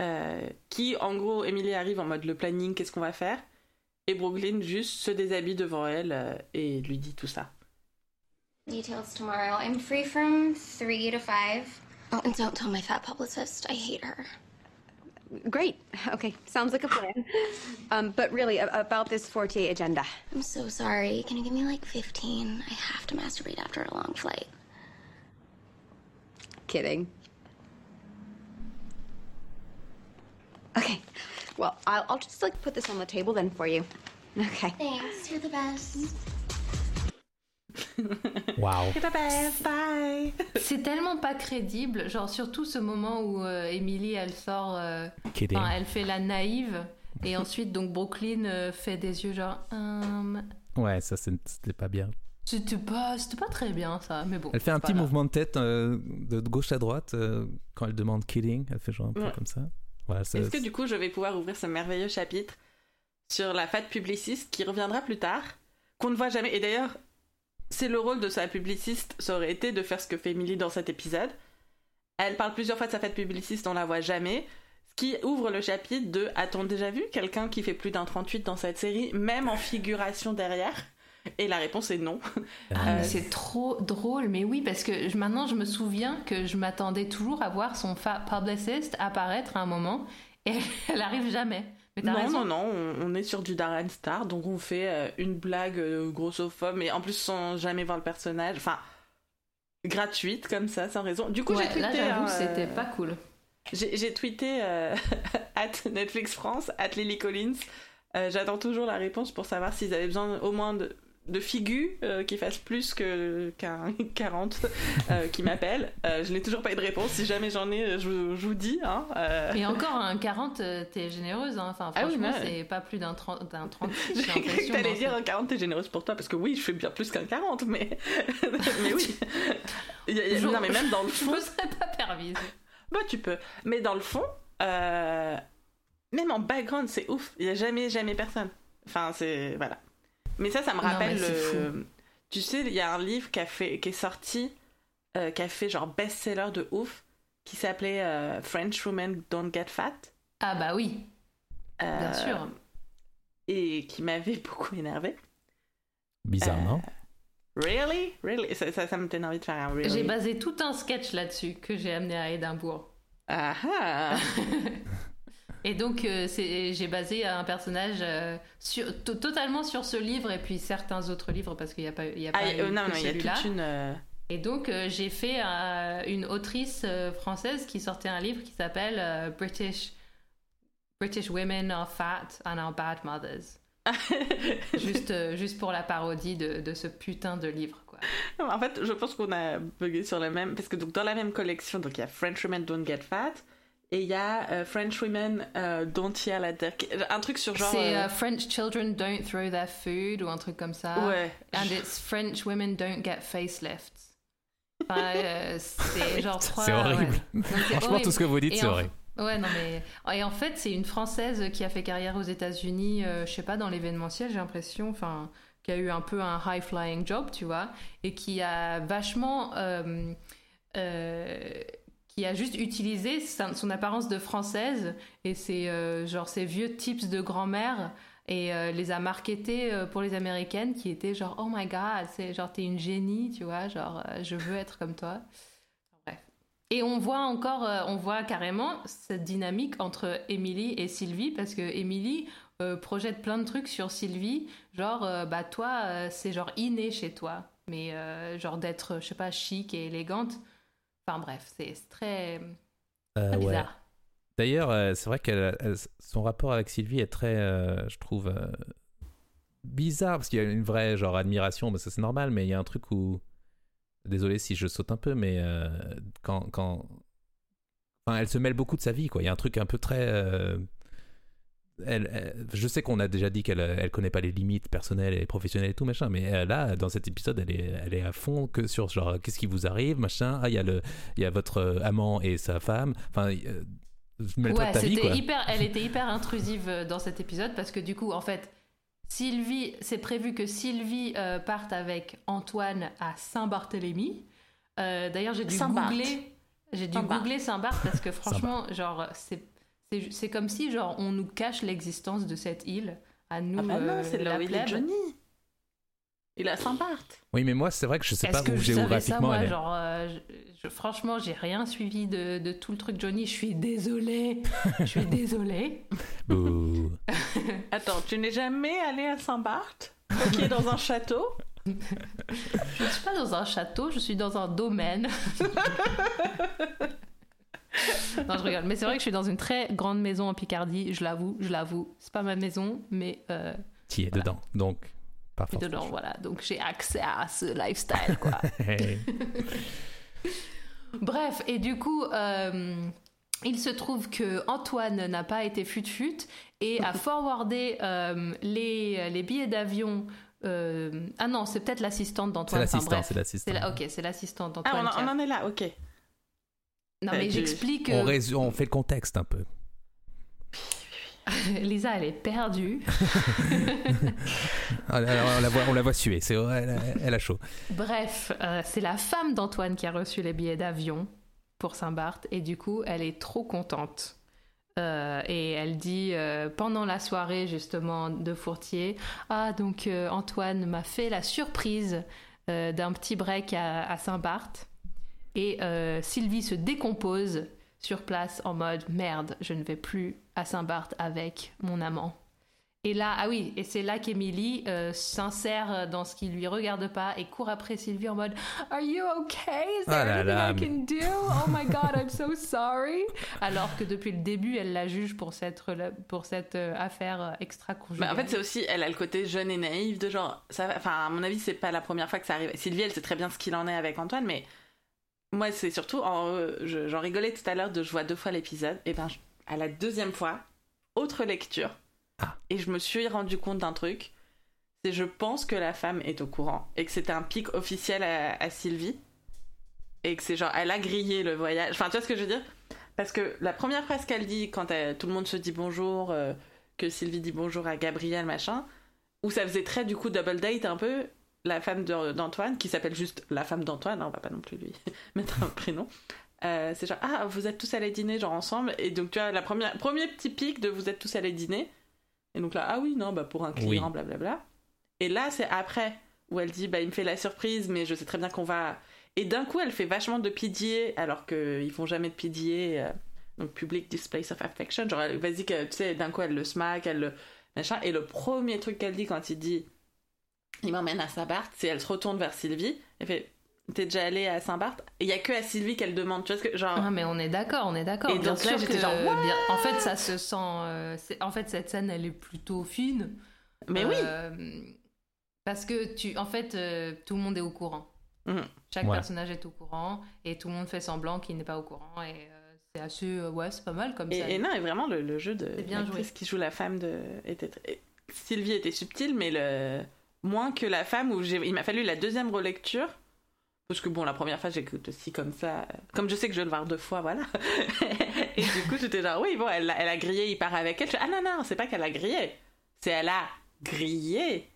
euh, qui, en gros, Emily arrive en mode le planning, qu'est-ce qu'on va faire? Et Brooklyn juste se déshabille devant elle euh, et lui dit tout ça. Details tomorrow. I'm free from 3 to 5. Oh, and don't tell my fat publicist. I hate her. Great. Okay, sounds like a plan. Um, but really, about this Fortier agenda. I'm so sorry. Can you give me like 15? I have to masturbate after a long flight. Kidding. Okay. Well, I'll, I'll just like put this on the table then for you. Okay. Thanks. You're the best. Waouh. C'est bye tellement pas crédible, genre surtout ce moment où euh, Emily elle sort, euh, elle fait la naïve et ensuite donc Brooklyn euh, fait des yeux genre Hum, Ouais, ça c'était pas bien. C'était pas c'était pas très bien ça, mais bon. Elle fait un petit mouvement de tête euh, de gauche à droite euh, quand elle demande killing. Elle fait genre un peu Ouais. comme ça. Voilà, ça- Est-ce que du coup, je vais pouvoir ouvrir ce merveilleux chapitre sur la fat publiciste qui reviendra plus tard, qu'on ne voit jamais. Et d'ailleurs, c'est le rôle de sa publiciste, ça aurait été de faire ce que fait Emily dans cet épisode. Elle parle plusieurs fois de sa fat publiciste, on la voit jamais. Ce qui ouvre le chapitre de A-t-on déjà vu quelqu'un qui fait plus d'un 38 dans cette série, même en figuration derrière Et la réponse est non. Ah, Euh, c'est trop drôle, mais oui, parce que je- maintenant je me souviens que je m'attendais toujours à voir son fa- publicist apparaître à un moment et elle arrive jamais. Mais Non, raison. non, non, on, on est sur du Darren Star, donc on fait euh, une blague euh, grossophobe, mais en plus sans jamais voir le personnage. Enfin, gratuite comme ça, sans raison. Du coup, Ouais, j'ai tweeté. là j'avoue, hein, c'était euh, pas cool. J'ai j'ai tweeté euh, at Netflix France, at Lily Collins. Euh, J'attends toujours la réponse pour savoir s'ils avaient besoin au moins de, de figures euh, qui fassent plus que qu'un 40 euh, qui m'appellent. Euh, je n'ai toujours pas eu de réponse. Si jamais j'en ai, je, vous- je vous dis. Hein, euh. Et encore un 40, euh, t'es généreuse, hein. enfin Ah oui, franchement, c'est pas plus d'un 30, d'un 30 J'ai cru que t'allais dire un 40, t'es généreuse pour toi, parce que oui, je fais bien plus qu'un 40, mais, mais oui. Il y a- il y a- Je- non, mais même dans le Je fond, me serais pas permise. bah tu peux. Mais dans le fond, même en background, c'est ouf. Il y a jamais, jamais personne. Enfin, c'est voilà. Mais ça, ça me rappelle. le- Tu sais, il y a un livre qui a fait, qui est sorti, euh, qui a fait genre best-seller de ouf, qui s'appelait euh, French Women Don't Get Fat. Ah bah oui, euh, bien sûr. Et qui m'avait beaucoup énervé. Bizarre, Euh, non Really? Really? Ça, ça, ça me donne envie de faire un really. J'ai basé tout un sketch là-dessus que j'ai amené à Édimbourg. Ah ah! Et donc, euh, j'ai basé un personnage euh, sur, totalement sur ce livre et puis certains autres livres parce qu'il n'y a pas, il y a pas Ah, eu euh, non, que non, il y a toute une. Et donc, j'ai fait une autrice française qui sortait un livre qui s'appelle British, British Women Are Fat and Are Bad Mothers. juste, juste pour la parodie de, de ce putain de livre, quoi. En fait, je pense qu'on a bugué sur le même. Parce que donc, dans la même collection, donc il y a French Women Don't Get Fat. Et il y a euh, French Women euh, Don't Yell at their Un truc sur genre. C'est euh, euh, French Children Don't Throw Their Food ou un truc comme ça. Ouais. And it's French Women Don't Get Facelifts. Enfin, euh, c'est genre trois. C'est horrible. ouais. Franchement, horrible. tout ce que vous dites, c'est en- horrible. Ouais, non, mais. Et en fait, c'est une Française qui a fait carrière aux États-Unis, euh, je sais pas, dans l'événementiel, j'ai l'impression, enfin, qui a eu un peu un high-flying job, tu vois, et qui a vachement. euh, euh, qui a juste utilisé son apparence de française et ses, euh, genre, ses vieux tips de grand-mère et euh, les a marketés euh, pour les américaines qui étaient genre oh my god c'est genre t'es une génie tu vois genre je veux être comme toi. Bref. Et on voit encore on voit carrément cette dynamique entre Emily et Sylvie parce que projette plein de trucs sur Sylvie genre bah toi c'est genre inné chez toi mais genre d'être je sais pas chic et élégante enfin bref c'est très, Euh, ouais. bizarre D'ailleurs, euh, c'est vrai que son rapport avec Sylvie est très, euh, je trouve, bizarre parce qu'il y a une vraie genre admiration, mais ça c'est normal. Mais il y a un truc où, désolé si je saute un peu, mais euh, quand, quand, enfin, elle se mêle beaucoup de sa vie, quoi. Il y a un truc un peu très, euh, elle, elle- je sais qu'on a déjà dit qu'elle elle connaît pas les limites personnelles et professionnelles et tout machin, mais euh, là dans cet épisode elle est elle est à fond que sur genre qu'est-ce qui vous arrive machin. Ah il y a le il y a votre euh, amant et sa femme. Enfin euh, Ouais, de ta vie c'était quoi. hyper, elle était hyper intrusive euh, dans cet épisode parce que du coup, en fait, Sylvie, c'est prévu que Sylvie euh, parte avec Antoine à Saint-Barthélemy. Euh, D'ailleurs, j'ai dû googler, j'ai dû Saint-Barth. googler Saint-Barth parce que franchement, genre, c'est c'est- c'est comme si genre on nous cache l'existence de cette île à nous. Ah bah non, euh, c'est la là où il est. Johnny. Il a Saint-Barth. Oui mais moi c'est vrai que je sais Est-ce pas que où je savais ça, géographiquement moi elle est. genre, euh, je- je- franchement, j'ai rien suivi de, de tout le truc Johnny. Je suis désolée. je suis désolée. Attends, tu n'es jamais allé à Saint-Barth Qui est dans un château? Je ne suis pas dans un château, je suis dans un domaine. non, je rigole. Mais c'est vrai que je suis dans une très grande maison en Picardie, je l'avoue, je l'avoue. C'est pas ma maison, mais euh, Qui est dedans donc suis force. dedans, voilà. Donc j'ai accès à ce lifestyle, quoi. Bref, et du coup, euh, il se trouve que Antoine n'a pas été fut-fut et a forwardé euh, les, les billets d'avion. euh, ah non, c'est peut-être l'assistante C'est d'Antoine. Enfin, c'est l'assistant. C'est la- Ok, c'est l'assistante Ah, d'Antoine. on, en- qui a- on en est là, ok. Non, mais j'explique. On, euh, on fait le contexte un peu. Lisa, elle est perdue. Ah, on, la voit, on la voit suer, c'est vrai, elle, a- elle a chaud. Bref, euh, c'est la femme d'Antoine qui a reçu les billets d'avion pour Saint-Barth et du coup, elle est trop contente. Euh, et elle dit euh, pendant la soirée justement de Fourtier, ah donc Antoine m'a fait la surprise d'un petit break à, à Saint-Barth et euh, Sylvie se décompose sur place en mode merde, je ne vais plus à Saint-Barth avec mon amant. Et là, ah oui, et c'est là qu'Emily euh, s'insère dans ce qui lui regarde pas et court après Sylvie en mode Are you okay? Is there Ah anything là, I mais- can do? Oh my god, I'm so sorry. Alors que depuis le début, elle la juge pour cette, pour cette euh, affaire extra-conjugale. Bah, en fait, c'est aussi, elle a le côté jeune et naïf de genre, ça, enfin, à mon avis, c'est pas la première fois que ça arrive. Sylvie, elle sait très bien ce qu'il en est avec Antoine, mais moi, c'est surtout, en, euh, je- j'en rigolais tout à l'heure de je vois deux fois l'épisode, et ben, je- à la deuxième fois, autre lecture, Ah. et je me suis rendu compte d'un truc, c'est je pense que la femme est au courant, et que c'était un pic officiel à, à Sylvie, et que c'est genre, elle a grillé le voyage, enfin, tu vois ce que je veux dire? Parce que la première phrase qu'elle dit quand elle- tout le monde se dit bonjour, euh, que Sylvie dit bonjour à Gabriel, machin, où ça faisait très du coup double date un peu, la femme d'Antoine, qui s'appelle juste la femme d'Antoine, hein, on va pas non plus lui mettre un prénom. Euh, c'est genre, ah, vous êtes tous allés dîner, genre ensemble, et donc tu vois, la première, premier petit pic de vous êtes tous allés dîner, et donc là, ah oui, non, bah pour un client, Oui. blablabla. Et là, c'est après, où elle dit, bah il me fait la surprise, mais je sais très bien qu'on va. Et d'un coup, elle fait vachement de PDA, alors qu'ils font jamais de PDA, euh, donc Public Displays of Affection. Genre, vas-y, que, tu sais, d'un coup, elle le smack, elle le. machin. Et le premier truc qu'elle dit quand il dit, il m'emmène à Saint-Barth, c'est elle se retourne vers Sylvie, elle fait, t'es déjà allée à Saint-Barth? Et il y a que à Sylvie qu'elle demande, tu vois ce que. Genre. Ah mais on est d'accord, on est d'accord. Et Bien donc là, sûr j'étais genre, bien- en fait, ça se sent. euh, en fait, cette scène, elle est plutôt fine. mais oui Euh, Parce que tu, en fait, euh, tout le monde est au courant. Mhm. Chaque Ouais. personnage est au courant et tout le monde fait semblant qu'il n'est pas au courant et euh, c'est assez, euh, ouais, c'est pas mal comme ça. Et, et non, et vraiment, le, le jeu de C'est bien l'actrice joué. qui joue la femme de. Était très- et Sylvie était subtile, mais le moins que la femme, où j'ai- il m'a fallu la deuxième relecture. Parce que bon, la première fois, j'écoute aussi comme ça. Comme je sais que je vais le voir deux fois, voilà. et du coup, j'étais genre, oui, bon, elle, a- elle a grillé, il part avec elle. Je fais, ah non, non, c'est pas qu'elle a grillé. C'est elle a grillé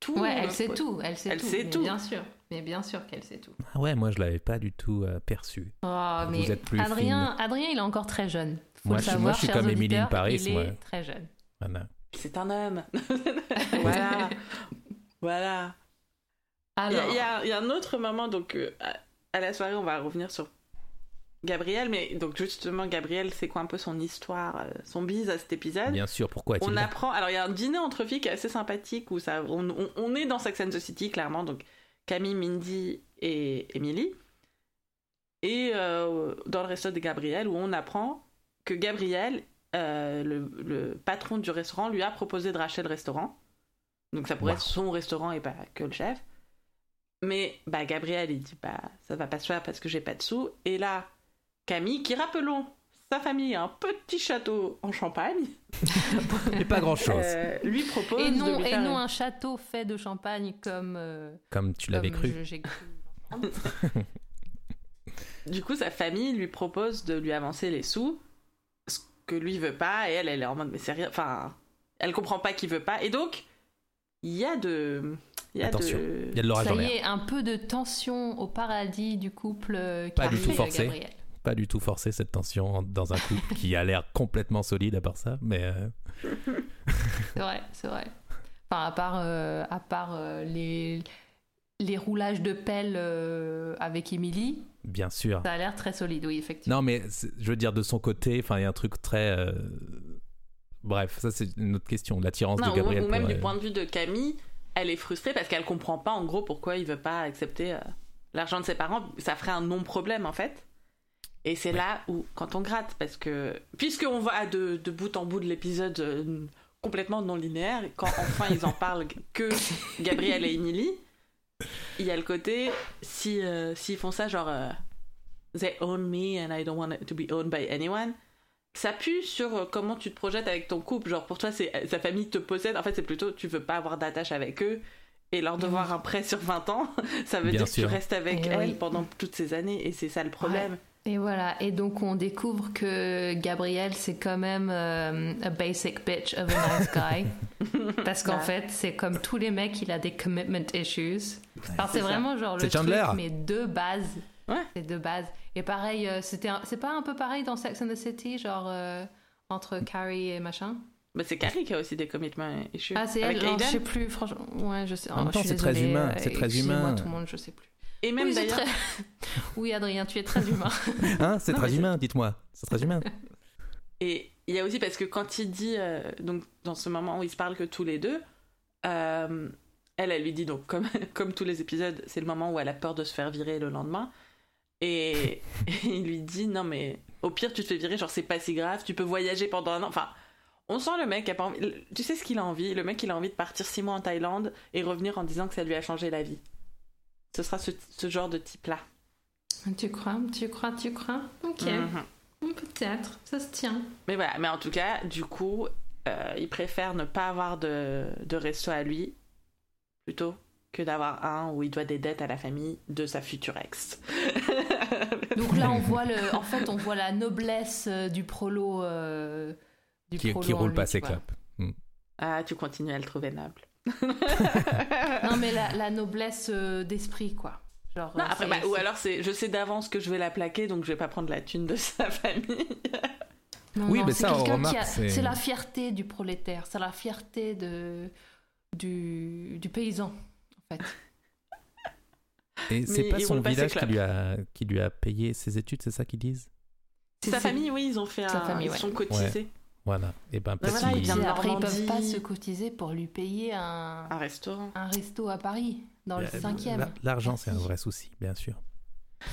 tout. Ouais, elle le- sait tout, elle sait Elle tout. sait mais tout. Bien sûr, mais bien sûr qu'elle sait tout. Ah ouais, moi je l'avais pas du tout euh, perçu. Oh, Vous mais êtes plus Adrien, Adrien, il est encore très jeune. Faut Moi, le je suis- moi, je suis comme Emily in auditeurs, Paris, il moi. est très jeune. Voilà. C'est un homme. voilà. Voilà. Il y, Alors, a- il y a- il y a un autre moment, donc euh, à, la soirée, on va revenir sur Gabriel, mais donc justement, Gabriel, c'est quoi un peu son histoire, euh, son bise à cet épisode? Bien sûr, pourquoi On apprend, alors il y a un dîner entre filles qui est assez sympathique où ça, on, on- on est dans Sex and the City clairement, donc Camille, Mindy et Emily, et euh, dans le resto de Gabriel où on apprend que Gabriel, euh, le, le patron du restaurant, lui a proposé de racheter le restaurant. Donc ça pourrait Wow. être son restaurant et pas que le chef. Mais bah Gabriel il dit bah ça va pas se faire parce que j'ai pas de sous. Et là Camille qui rappelons sa famille a un petit château en Champagne. Et pas grand-chose. Euh, lui propose Et de non, et non un château fait de champagne comme. euh, Comme tu l'avais je- cru. Du coup, sa famille lui propose de lui avancer les sous, ce que lui veut pas, et elle, elle est en mode, mais c'est rien. Enfin, elle comprend pas qu'il veut pas, et donc, il y a de. Il y a Attention, de. il y a de l'orage Ça en y est, un peu de tension au paradis du couple euh, Pas du tout forcé. Gabriel. Pas du tout forcer cette tension dans un couple qui a l'air complètement solide à part ça, mais euh, C'est vrai, c'est vrai. Enfin, à part, euh, à part euh, les, les roulages de pelle euh, avec Emily, bien sûr. ça a l'air très solide, oui, effectivement. Non, mais je veux dire, de son côté, enfin, il y a un truc très. Bref, ça c'est une autre question. L'attirance de Gabriel. ou même du euh, point de vue de Camille, elle est frustrée parce qu'elle comprend pas en gros pourquoi il veut pas accepter euh, l'argent de ses parents. Ça ferait un non-problème en fait. Et c'est là où, quand on gratte, parce que puisqu'on va de, de bout en bout de l'épisode euh, complètement non linéaire, quand enfin ils en parlent que Gabriel et Emily, il y a le côté si euh, s'ils font ça genre they own me and I don't want it to be owned by anyone ça pue sur euh, comment tu te projettes avec ton couple genre pour toi c'est sa famille te possède en fait c'est plutôt tu veux pas avoir d'attache avec eux et leur devoir un prêt sur 20 ans ça veut Bien dire que tu restes avec Eh elle oui. pendant toutes ces années et c'est ça le problème Et voilà, et donc on découvre que Gabriel, c'est quand même euh, a basic bitch of a nice guy. Parce qu'en Ouais. fait, c'est comme tous les mecs, il a des commitment issues. Enfin, c'est ça. vraiment genre le C'est truc, Chandler. mais de base. Ouais. C'est de base. Et pareil, euh, c'était un- c'est pas un peu pareil dans Sex and the City, genre euh, entre Carrie et machin? Bah, c'est Carrie qui a aussi des commitments issues Ah, c'est elle, non, je sais plus, franchement. Ouais, je sais. En même oh, temps, c'est très humain, euh, c'est très humain. tout le monde, je sais plus. et même Oui, d'ailleurs très- oui, Adrien, tu es très humain. Hein, c'est très humain, dites-moi. C'est très humain. Et il y a aussi parce que quand il dit, euh, donc dans ce moment où ils se parlent que tous les deux, euh, elle, elle lui dit donc comme, comme tous les épisodes, c'est le moment où elle a peur de se faire virer le lendemain. Et, et il lui dit non mais au pire tu te fais virer, genre c'est pas si grave, tu peux voyager pendant un an. Enfin, on sent le mec a pas envie. Tu sais ce qu'il a envie Le mec il a envie de partir six mois en Thaïlande et revenir en disant que ça lui a changé la vie. Ce sera ce, ce genre de type là. tu crois, tu crois, tu crois? Ok. Mhm. Peut-être, ça se tient. Mais voilà, mais en tout cas, du coup, euh, il préfère ne pas avoir de, de resto à lui plutôt que d'avoir un où il doit des dettes à la famille de sa future ex. Donc là, on voit le, en fait, on voit la noblesse euh, du prolo. euh, du Qui, prolo qui roule lui, pas ses clopes. Hmm. ah, tu continues à le trouver noble. Non, mais la, la noblesse euh, d'esprit, quoi. Genre, Non, après, bah, ou alors c'est, je sais d'avance que je vais la plaquer, donc je vais pas prendre la thune de sa famille. Non, Oui, non, mais c'est ça, on remarque, a- c'est- C'est la fierté du prolétaire, c'est la fierté de, du, du paysan, en fait. Et c'est pas son village qui lui, a, qui lui a payé ses études, c'est ça qu'ils disent? C'est- sa famille, oui, ils ont fait Sa un, famille, ils sont cotisés. Voilà. Et ben Ben peut-être voilà, il vient de après, ils peuvent pas se cotiser pour lui payer un, Un restaurant. un resto à Paris, dans le Euh, cinquième. la- L'argent, c'est un vrai souci, bien sûr.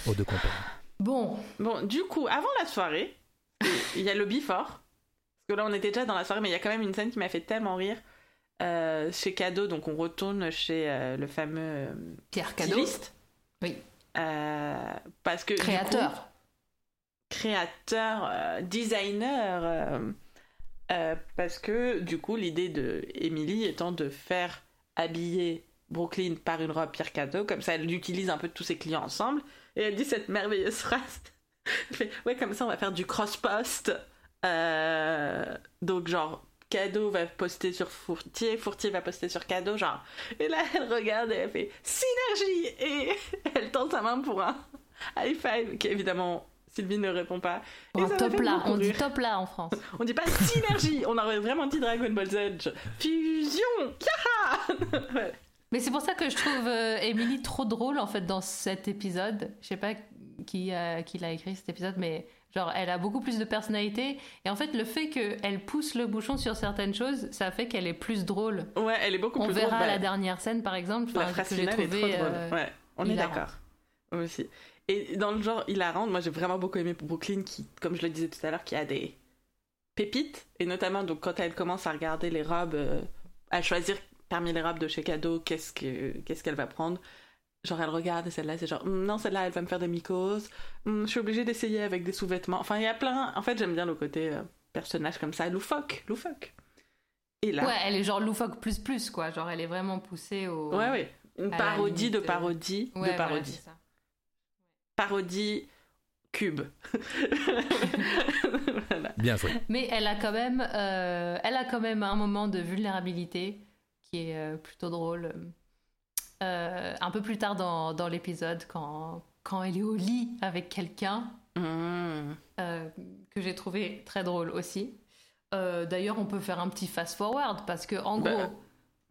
Aux deux compagnies. Bon, Bon, du coup, avant la soirée, il y a le before. Parce que là, on était déjà dans la soirée, mais il y a quand même une scène qui m'a fait tellement rire. Euh, chez Cadeau, donc on retourne chez euh, le fameux euh, Pierre Cadeau, styliste. Oui. Parce que. créateur. coup, créateur, designer. parce que, du coup, l'idée de Emily étant de faire habiller Brooklyn par une robe Pierre Cadeau, comme ça, elle utilise un peu tous ses clients ensemble. Et elle dit cette merveilleuse phrase. Elle fait, ouais, comme ça, on va faire du cross-post. Euh, donc, genre, Cadeau va poster sur Fourtier, Fourtier va poster sur Cadeau, genre. Et là, elle regarde et elle fait synergie Et elle tend sa main pour un high five, qui évidemment, Sylvie ne répond pas. Bon, Et top là, on dit top là en France. On dit pas synergie, on aurait vraiment dit Dragon Ball Z. Fusion. Mais c'est pour ça que je trouve euh, Emily trop drôle en fait dans cet épisode. Je sais pas qui, a- qui l'a écrit cet épisode, mais genre elle a beaucoup plus de personnalité. Et en fait, le fait qu'elle pousse le bouchon sur certaines choses, ça fait qu'elle est plus drôle. Ouais, elle est beaucoup On plus verra drôle. bah, la dernière scène par exemple, La phrase que est trop drôle. euh, ouais, on est d'accord. Moi aussi. Et dans le genre hilarant, moi j'ai vraiment beaucoup aimé Brooklyn qui, comme je le disais tout à l'heure, qui a des pépites. Et notamment donc quand elle commence à regarder les robes, euh, à choisir parmi les robes de chez Cadeau, qu'est-ce que qu'est-ce qu'elle va prendre. Genre, elle regarde et celle-là, c'est genre, Hum, non, celle-là, elle va me faire des mycoses. Hum, je suis obligée d'essayer avec des sous-vêtements. Enfin, il y a plein. En fait, j'aime bien le côté euh, personnage comme ça, loufoque, loufoque. Et là, Ouais, elle est genre loufoque plus plus, quoi. Genre, elle est vraiment poussée au. ouais, ouais. Une parodie de euh, parodie Ouais, de parodie. parodie cube. Voilà. Bien joué. Mais elle a quand même, euh, elle a quand même un moment de vulnérabilité qui est euh, plutôt drôle. Euh, un peu plus tard dans, dans l'épisode, quand, quand elle est au lit avec quelqu'un, Mmh. euh, que j'ai trouvé très drôle aussi. Euh, D'ailleurs, on peut faire un petit fast-forward parce que, en Bah, gros,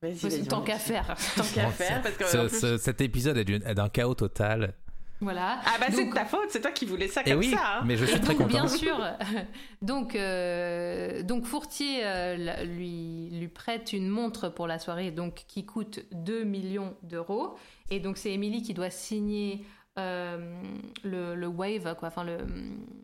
tant qu'à faire. Tant qu'à faire, parce que. Ce- en plus- ce- cet épisode est d'un chaos total. Voilà. Ah bah c'est de ta faute, c'est toi qui voulais ça Et comme oui, ça. hein. mais je suis Et très donc, content. bien sûr, donc, euh, donc Fourtier euh, lui, lui prête une montre pour la soirée donc, qui coûte 2 millions d'euros. Et donc, c'est Émilie qui doit signer euh, le, le waive, quoi. Enfin, le,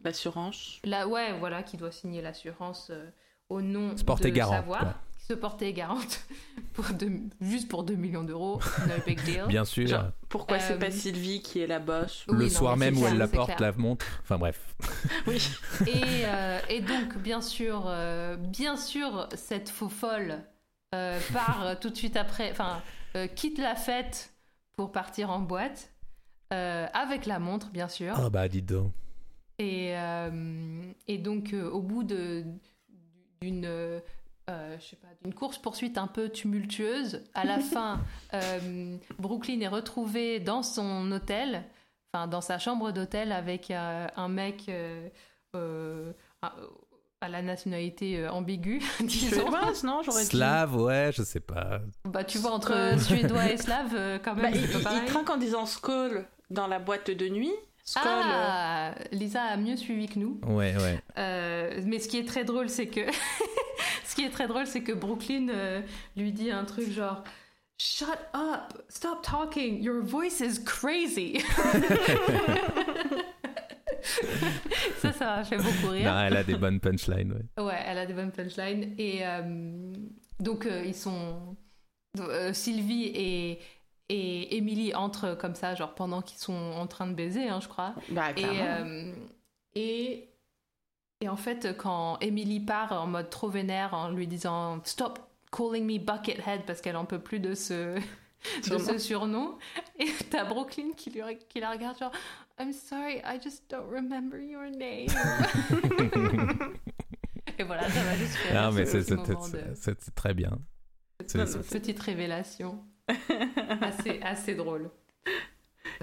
L'assurance. la, ouais, voilà, qui doit signer l'assurance euh, au nom Se porter de garant, Savoir. quoi. Se porter garante pour deux- juste pour 2 millions d'euros. No big deal. Bien sûr. Genre, pourquoi c'est Euh, pas Sylvie qui est la boss Oui, le non, soir même c'est où clair, elle la c'est porte, clair. la montre. Enfin bref. Oui. Et, euh, et donc, bien sûr, euh, bien sûr, cette faux folle euh, part euh, tout de suite après, enfin, euh, quitte la fête pour partir en boîte, euh, avec la montre, bien sûr. Ah bah dis donc. Et, euh, et donc, euh, au bout de- d'une euh, je sais pas, d'une course-poursuite un peu tumultueuse, à la fin, euh, Brooklyn est retrouvée dans son hôtel, enfin dans sa chambre d'hôtel avec euh, un mec euh, euh, à, à la nationalité euh, ambiguë, disons. Suédoise, non J'aurais dit. Slave, ouais, je sais pas. Bah, tu vois, entre suédois et slave, euh, quand Bah, même, il, c'est pas il- il trinque en disant Skoll dans la boîte de nuit. Skoll. euh, Ah, Lisa a mieux suivi que nous. Ouais, ouais. Euh, mais ce qui est très drôle, c'est que qui est très drôle, c'est que Brooklyn euh, lui dit un truc genre Shut up, stop talking, your voice is crazy. ça, ça m'a fait beaucoup rire. Non, elle a des bonnes punchlines, ouais. Ouais, elle a des bonnes punchlines. Et euh, donc, euh, ils sont. euh, Sylvie et, et Emily entrent comme ça, genre pendant qu'ils sont en train de baiser, hein, je crois. Bah, Et, euh, et, et en fait, quand Emily part en mode trop vénère en lui disant Stop calling me Buckethead parce qu'elle en peut plus de ce, de Surnom. ce surnom, et t'as Brooklyn qui, lui, qui la regarde genre I'm sorry, I just don't remember your name. et voilà, ça m'a juste fait Non, mais ce c'est de- très bien. Non, petite révélation assez, assez drôle.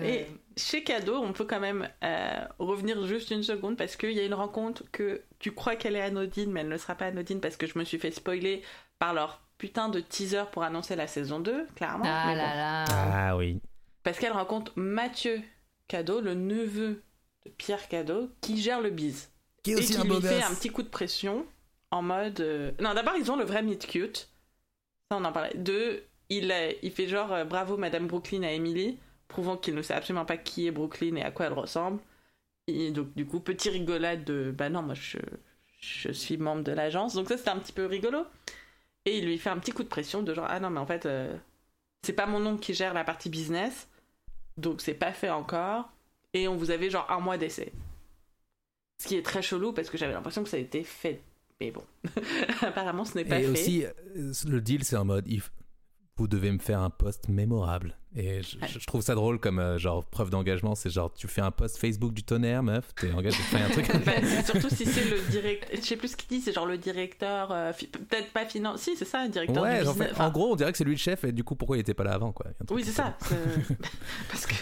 Et chez Cadeau, on peut quand même euh, revenir juste une seconde parce qu'il y a une rencontre que tu crois qu'elle est anodine, mais elle ne sera pas anodine parce que je me suis fait spoiler par leur putain de teaser pour annoncer la saison 2, clairement. ah mais là bon. là. Ah oui. Parce qu'elle rencontre Mathieu Cadeau, le neveu de Pierre Cadeau, qui gère le bise. Qui est et qui un lui fait un petit coup de pression en mode. euh, Non, d'abord, ils ont le vrai meet cute. Ça, on en parlait. Deux, il, il fait genre euh, bravo Madame Brooklyn à Emily, prouvant qu'il ne sait absolument pas qui est Brooklyn et à quoi elle ressemble. Et donc, du coup, petit rigolade de bah non, moi je, je suis membre de l'agence. Donc, ça, c'était un petit peu rigolo. Et il lui fait un petit coup de pression de genre ah non, mais en fait, euh, c'est pas mon oncle qui gère la partie business. Donc, c'est pas fait encore. Et on vous avait genre un mois d'essai. Ce qui est très chelou parce que j'avais l'impression que ça a été fait. Mais bon, apparemment ce n'est pas Et fait. aussi, euh, le deal, c'est en mode, il f- vous devez me faire un post mémorable. Et je, trouve ça drôle comme euh, genre preuve d'engagement. C'est genre, tu fais un post Facebook du tonnerre, meuf, t'es engagé pour faire un truc. Bah, surtout si c'est le directeur. Je sais plus ce qu'il dit, c'est genre le directeur. euh, Peut-être pas finance. Si, c'est ça, le directeur ouais, du en, business. fait, Enfin, en gros, on dirait que c'est lui le chef et du coup, pourquoi il était pas là avant, quoi. Oui, c'est ça. Parce que.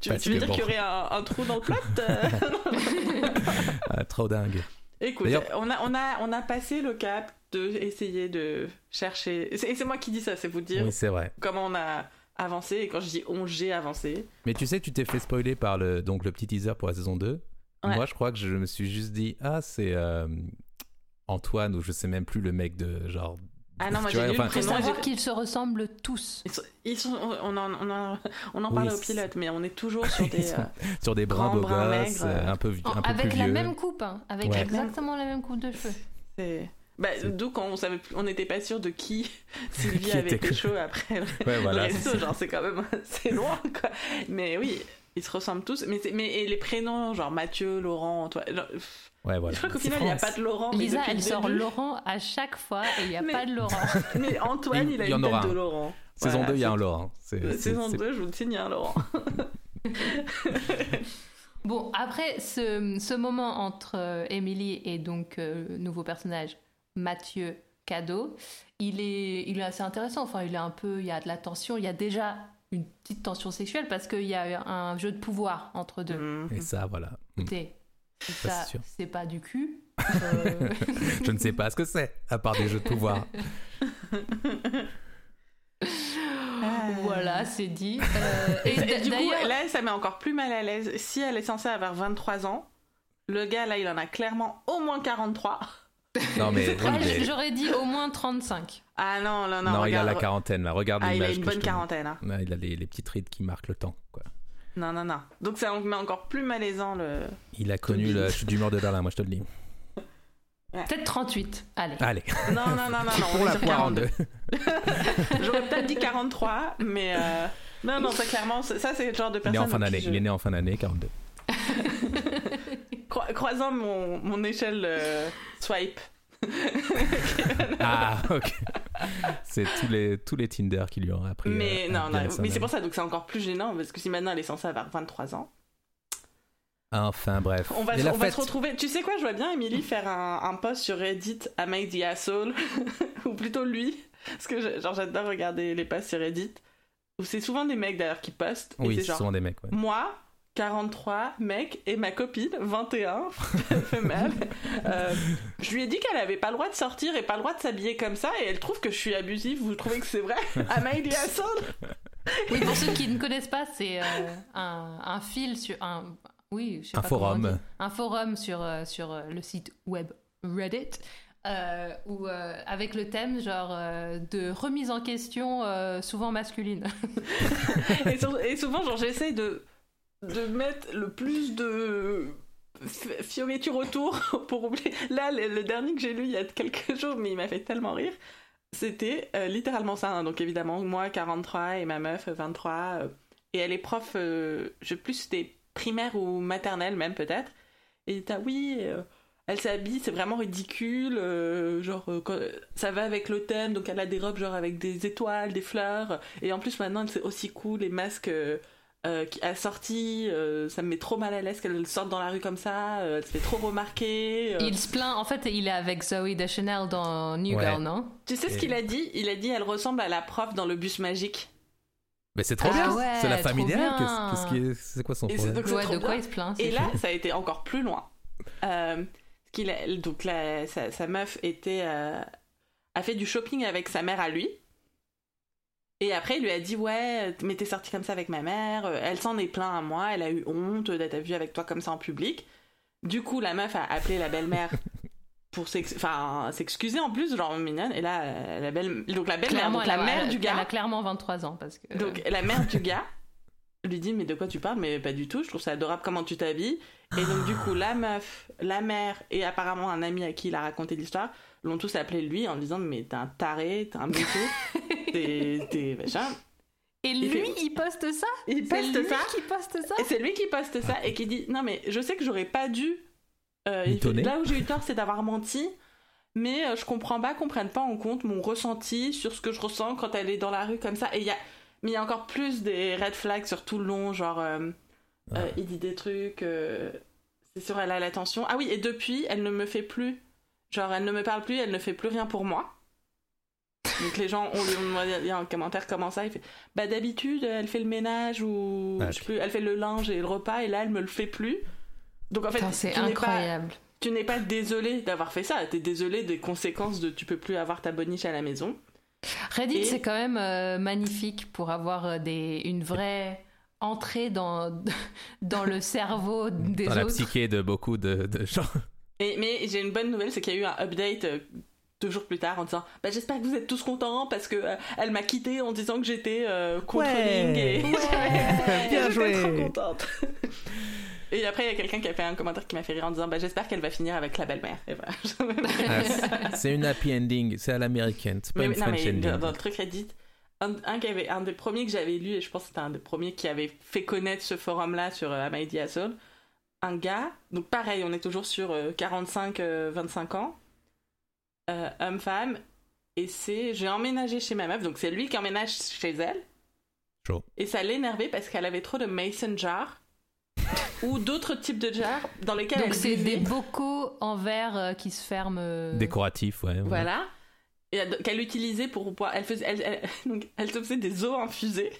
Tu, Parce tu veux que dire bon. qu'il y aurait un, un trou dans le plot euh Ah, trop dingue. Écoute, on a, on, a, on a passé le cap de essayer de chercher. Et c'est moi qui dis ça, c'est vous dire Oui, c'est vrai. comment on a avancé. Et quand je dis on, j'ai avancé. Mais tu sais, tu t'es fait spoiler par le, donc, le petit teaser pour la saison 2. Ouais. Moi, je crois que je me suis juste dit, ah, c'est euh, Antoine, ou je sais même plus le mec de genre. Ah non, moi j'ai lu enfin- prénom. savoir qu'ils se ressemblent tous. Ils sont, ils sont- on en, on en, on en Oui, parlait au pilote, mais on est toujours sur des. sont euh, sur des beaux gosses, maigre, euh, un peu, un peu avec plus la vieux. même coupe, hein, avec Ouais. exactement la même coupe de cheveux. c'est- Bah, d'où quand on savait, plus- on n'était pas sûr de qui Sylvie Qui avait été chaud après le, Ouais, voilà. le resto, genre c'est quand même c'est loin quoi. Mais oui, ils se ressemblent tous. Mais mais et les prénoms genre Mathieu, Laurent, Antoine. genre, pff, Ouais, voilà. Je crois qu'au final il n'y a pas de Laurent. Lisa, elle le sort début- Laurent à chaque fois et il n'y a Mais- pas de Laurent. Mais Antoine, il a une aura tête de. Laurent. Saison Voilà, 2, il y a un. Laurent. Saison c'est- 2, je vous le signe, il y a un Laurent. Bon, après ce, ce moment entre euh, Emily et donc euh, nouveau personnage Mathieu Cadeau, il est, il est assez intéressant. Enfin, il est un peu, il y a de la tension. Il y a déjà une petite tension sexuelle parce qu'il y a un jeu de pouvoir entre deux. Mhm. Et ça, voilà. Écoutez, Ça, c'est pas du cul. Euh, Je ne sais pas ce que c'est, à part des jeux de pouvoir. voilà, c'est dit. Euh, et Et, du coup, là, ça met encore plus mal à l'aise. Si elle est censée avoir 23 ans, le gars, là, il en a clairement au moins 43. Non, mais. j'aurais dit au moins 35. Ah non, non, non. non, il a regarde. la quarantaine, là. Regarde Ah, il a une bonne quarantaine. hein. Ouais, il a les, les petites rides qui marquent le temps, quoi. Non, non, non. Donc ça met encore plus malaisant le. Il a connu la chute du mur de Berlin, moi je te le dis. Peut-être 38. Allez. Allez, Non, non, non, non, non. on pour est la sur poire en 42. deux. J'aurais peut-être dit 43, mais. euh, Non, non, ça clairement, ça c'est le genre de Il est personne. en fin d'année, je- il est né en fin d'année, 42. Croi- Croisant mon, mon échelle euh, swipe. Ah, ok. C'est tous les, tous les Tinder qui lui ont appris. Mais euh, non, à non, mais c'est pour ça, donc c'est encore plus gênant, parce que si maintenant elle est censée avoir 23 ans, Enfin, bref. on va, on va se retrouver. Tu sais quoi, je vois bien Emily faire un, un post sur Reddit Am I the asshole Ou plutôt lui, parce que je- genre j'adore regarder les posts sur Reddit, où c'est souvent des mecs d'ailleurs qui postent, et Oui, c'est souvent des mecs. ouais. moi, 43, mec, et ma copine, 21, femelle. Euh, je lui ai dit qu'elle avait pas le droit de sortir et pas le droit de s'habiller comme ça, et elle trouve que je suis abusive. Vous trouvez que c'est vrai? Am I the asshole Oui, pour ceux qui ne connaissent pas, c'est euh, un, un fil sur un. Oui, je sais Un pas forum. Un forum sur, euh, sur le site web Reddit. euh, euh, avec le thème genre euh, de remise en question euh, souvent masculine. et, sur- et souvent, genre, j'essaie de, de mettre le plus de fi- fioriture autour pour oublier. Là, le, dernier que j'ai lu il y a quelques jours, mais il m'a fait tellement rire, c'était euh, littéralement ça. hein. Donc, évidemment, moi, 43 et ma meuf, 23. euh, et elle est prof, euh, je plus c'était primaire ou maternelle, même peut-être. Et t'as oui. euh, elle s'habille, c'est vraiment ridicule, genre ça va avec le thème, donc elle a des robes genre avec des étoiles, des fleurs, et en plus maintenant c'est aussi cool les masques euh, qui assortis, euh, ça me met trop mal à l'aise qu'elle sorte dans la rue comme ça, euh, elle se fait trop remarquer. euh. Il se plaint, en fait, il est avec Zoe Deschanel dans New Ouais. Girl, non? Tu sais ce qu'il a dit? Il a dit elle ressemble à la prof dans le bus magique. Mais c'est trop Ah bien. ouais, c'est la famille est- c'est quoi son Et problème? donc Ouais, de quoi bien. il se plaint Et là, ça a été encore plus loin. Euh, qu'il a- donc la- sa, sa meuf était, euh, a fait du shopping avec sa mère à lui. Et après, il lui a dit Ouais, mais t'es sortie comme ça avec ma mère. Euh, Elle s'en est plaint à moi. Elle a eu honte d'être vue avec toi comme ça en public. Du coup, la meuf a appelé la belle-mère pour s'excuser en plus, genre mignonne. Et là, euh, la belle, donc la belle-mère, donc la a- mère du gars. Elle a clairement 23 ans parce que. Donc la mère du gars lui dit mais de quoi tu parles? Mais pas du tout je trouve ça adorable comment tu t'habilles et donc du coup la meuf la mère et apparemment un ami à qui il a raconté l'histoire l'ont tous appelé lui en disant mais t'es un taré t'es un bouton t'es Et il lui, fait- il poste ça? Il C'est poste lui ça? qui poste ça? Et c'est lui qui poste ça et qui dit non mais je sais que j'aurais pas dû euh, il fait, là où j'ai eu tort c'est d'avoir menti mais euh, je comprends pas qu'on prenne pas en compte mon ressenti sur ce que je ressens quand elle est dans la rue comme ça. Et il y a mais il y a encore plus des red flags sur tout le long genre euh, il dit des trucs euh, c'est sûr elle a l'attention ah oui et depuis elle ne me fait plus genre elle ne me parle plus elle ne fait plus rien pour moi donc les gens on lui demandé un commentaire comment ça il fait bah d'habitude elle fait le ménage ou je sais plus elle fait le linge et le repas et là elle me le fait plus donc en fait c'est tu n'es pas incroyable. tu n'es pas désolé d'avoir fait ça t'es désolé des conséquences de tu peux plus avoir ta boniche à la maison Reddit, Et- c'est quand même euh, magnifique pour avoir euh, des, une vraie entrée dans, dans le cerveau des Dans la autres. psyché de beaucoup de, de gens. Et, mais j'ai une bonne nouvelle, c'est qu'il y a eu un update euh, deux jours plus tard en disant bah, J'espère que vous êtes tous contents parce que euh, elle m'a quitté en disant que j'étais euh, controlling Ouais. et Bien joué. trop contente. Et après, il y a quelqu'un qui a fait un commentaire qui m'a fait rire en disant bah, J'espère qu'elle va finir avec la belle-mère. Voilà. Ah, c'est- une happy ending, c'est à l'américaine, c'est pas Mais une non, French mais ending. dans, dans le truc Reddit, un, un, qui avait, un des premiers que j'avais lu, et je pense que c'était un des premiers qui avait fait connaître ce forum-là sur euh, Assault, un gars, donc pareil, on est toujours sur 45-25 ans, euh, homme-femme, et c'est j'ai emménagé chez ma meuf, donc c'est lui qui emménage chez elle. Chaud. Et ça l'énervait parce qu'elle avait trop de mason jars ou d'autres types de jars dans lesquels Donc elle c'est des bocaux en verre euh, qui se ferment. euh, Décoratif, ouais. ouais. Voilà. Et elle- qu'elle utilisait pour boire. Elle faisait, elle, elle, donc, elle se faisait des eaux infusées.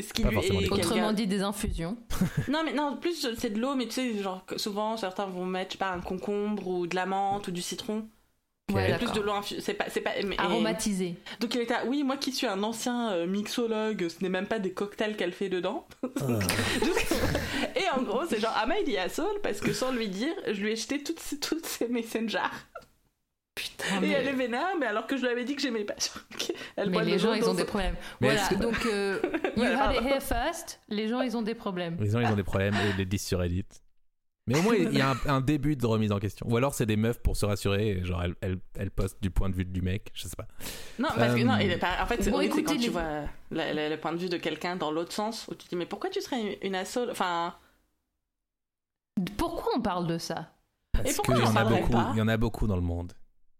Ce qui lui qu'elle Autrement dit, des infusions. Non, mais non, plus c'est de l'eau, mais tu sais, genre souvent certains vont mettre, je sais pas, un concombre ou de la menthe ou du citron. Ouais, plus de l'eau infusée. C'est pas, c'est pas. mais- et- Aromatisé. Donc il était, ah, oui, moi qui suis un ancien euh, mixologue, ce n'est même pas des cocktails qu'elle fait dedans. Donc- et en gros, c'est genre, Ama il y a Saul parce que sans lui dire, je lui ai jeté toutes, ces- toutes ces messengers. Putain, Et mais, elle est vénère, mais alors que je lui avais dit que j'aimais pas. Elle mais les gens, ils ont des problèmes. Mais voilà, donc euh, you had it here first. Les gens, ils ont des problèmes. Les gens, ils ont des problèmes et ils les disent sur Reddit. Mais au moins, il y a un, un début de remise en question. Ou alors, c'est des meufs pour se rassurer, et genre, elles, elles, elles postent du point de vue du mec, je sais pas. Non, parce que Euh, non, il est pas- en fait, c'est Bon, horrible, tu vois le point de vue de quelqu'un dans l'autre sens, où tu te dis, mais pourquoi tu serais une, asso Enfin, Pourquoi on parle de ça? Parce pourquoi qu'il y j'en en a beaucoup, pas? il y en a beaucoup dans le monde.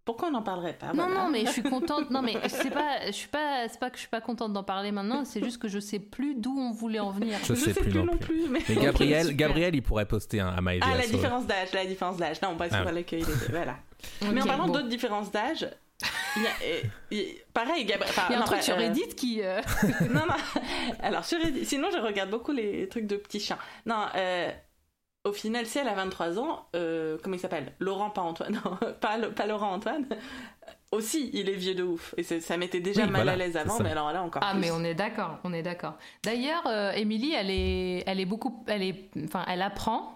Pourquoi on n'en parlerait pas Non, voilà. non, mais je suis contente. Non, mais c'est pas, je suis pas, c'est pas que je suis pas contente d'en parler maintenant. C'est juste que je sais plus d'où on voulait en venir. Je, sais, plus, non plus. mais... Gabriel. Gabriel, il pourrait poster un à My Ah, la différence d'âge, la différence d'âge. Non, Ah qu'on ouais. fallait qu'il était. Voilà. mais en parlant bon. d'autres différences d'âge, il y a, et- pareil, Gabriel. Il y a un truc sur Reddit qui. euh, non, non. Alors, sur Reddit, sinon, je regarde beaucoup les trucs de petits chiens. Non, euh, au final, si elle a 23 ans, euh, comment il s'appelle? Laurent, pas Antoine. Non, pas, pas Laurent Antoine. Aussi, il est vieux de ouf. Et ça m'était déjà Oui, mal voilà, à l'aise avant, mais alors là encore Ah plus. mais on est d'accord, on est d'accord. D'ailleurs, euh, Émilie, elle est, elle est beaucoup, elle est, enfin, elle apprend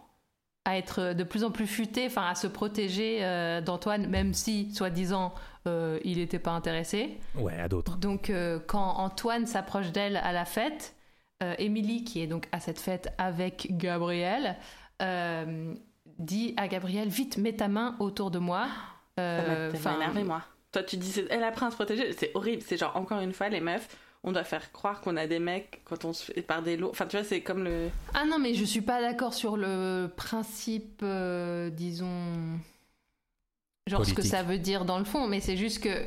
à être de plus en plus futée, enfin, à se protéger euh, d'Antoine, même si, soi-disant, euh, il n'était pas intéressé. Ouais, à d'autres. Donc, euh, quand Antoine s'approche d'elle à la fête, euh, Émilie, qui est donc à cette fête avec Gabriel, euh, dit à Gabriel vite, mets ta main autour de moi. Euh, ça énervé, moi. Toi, tu dis, elle apprend à se protéger. C'est horrible. C'est genre, encore une fois, les meufs, on doit faire croire qu'on a des mecs quand on se fait par des lots. Enfin, tu vois, c'est comme le. Ah non, mais je suis pas d'accord sur le principe, euh, disons, genre ce que ça veut dire dans le fond, mais c'est juste que,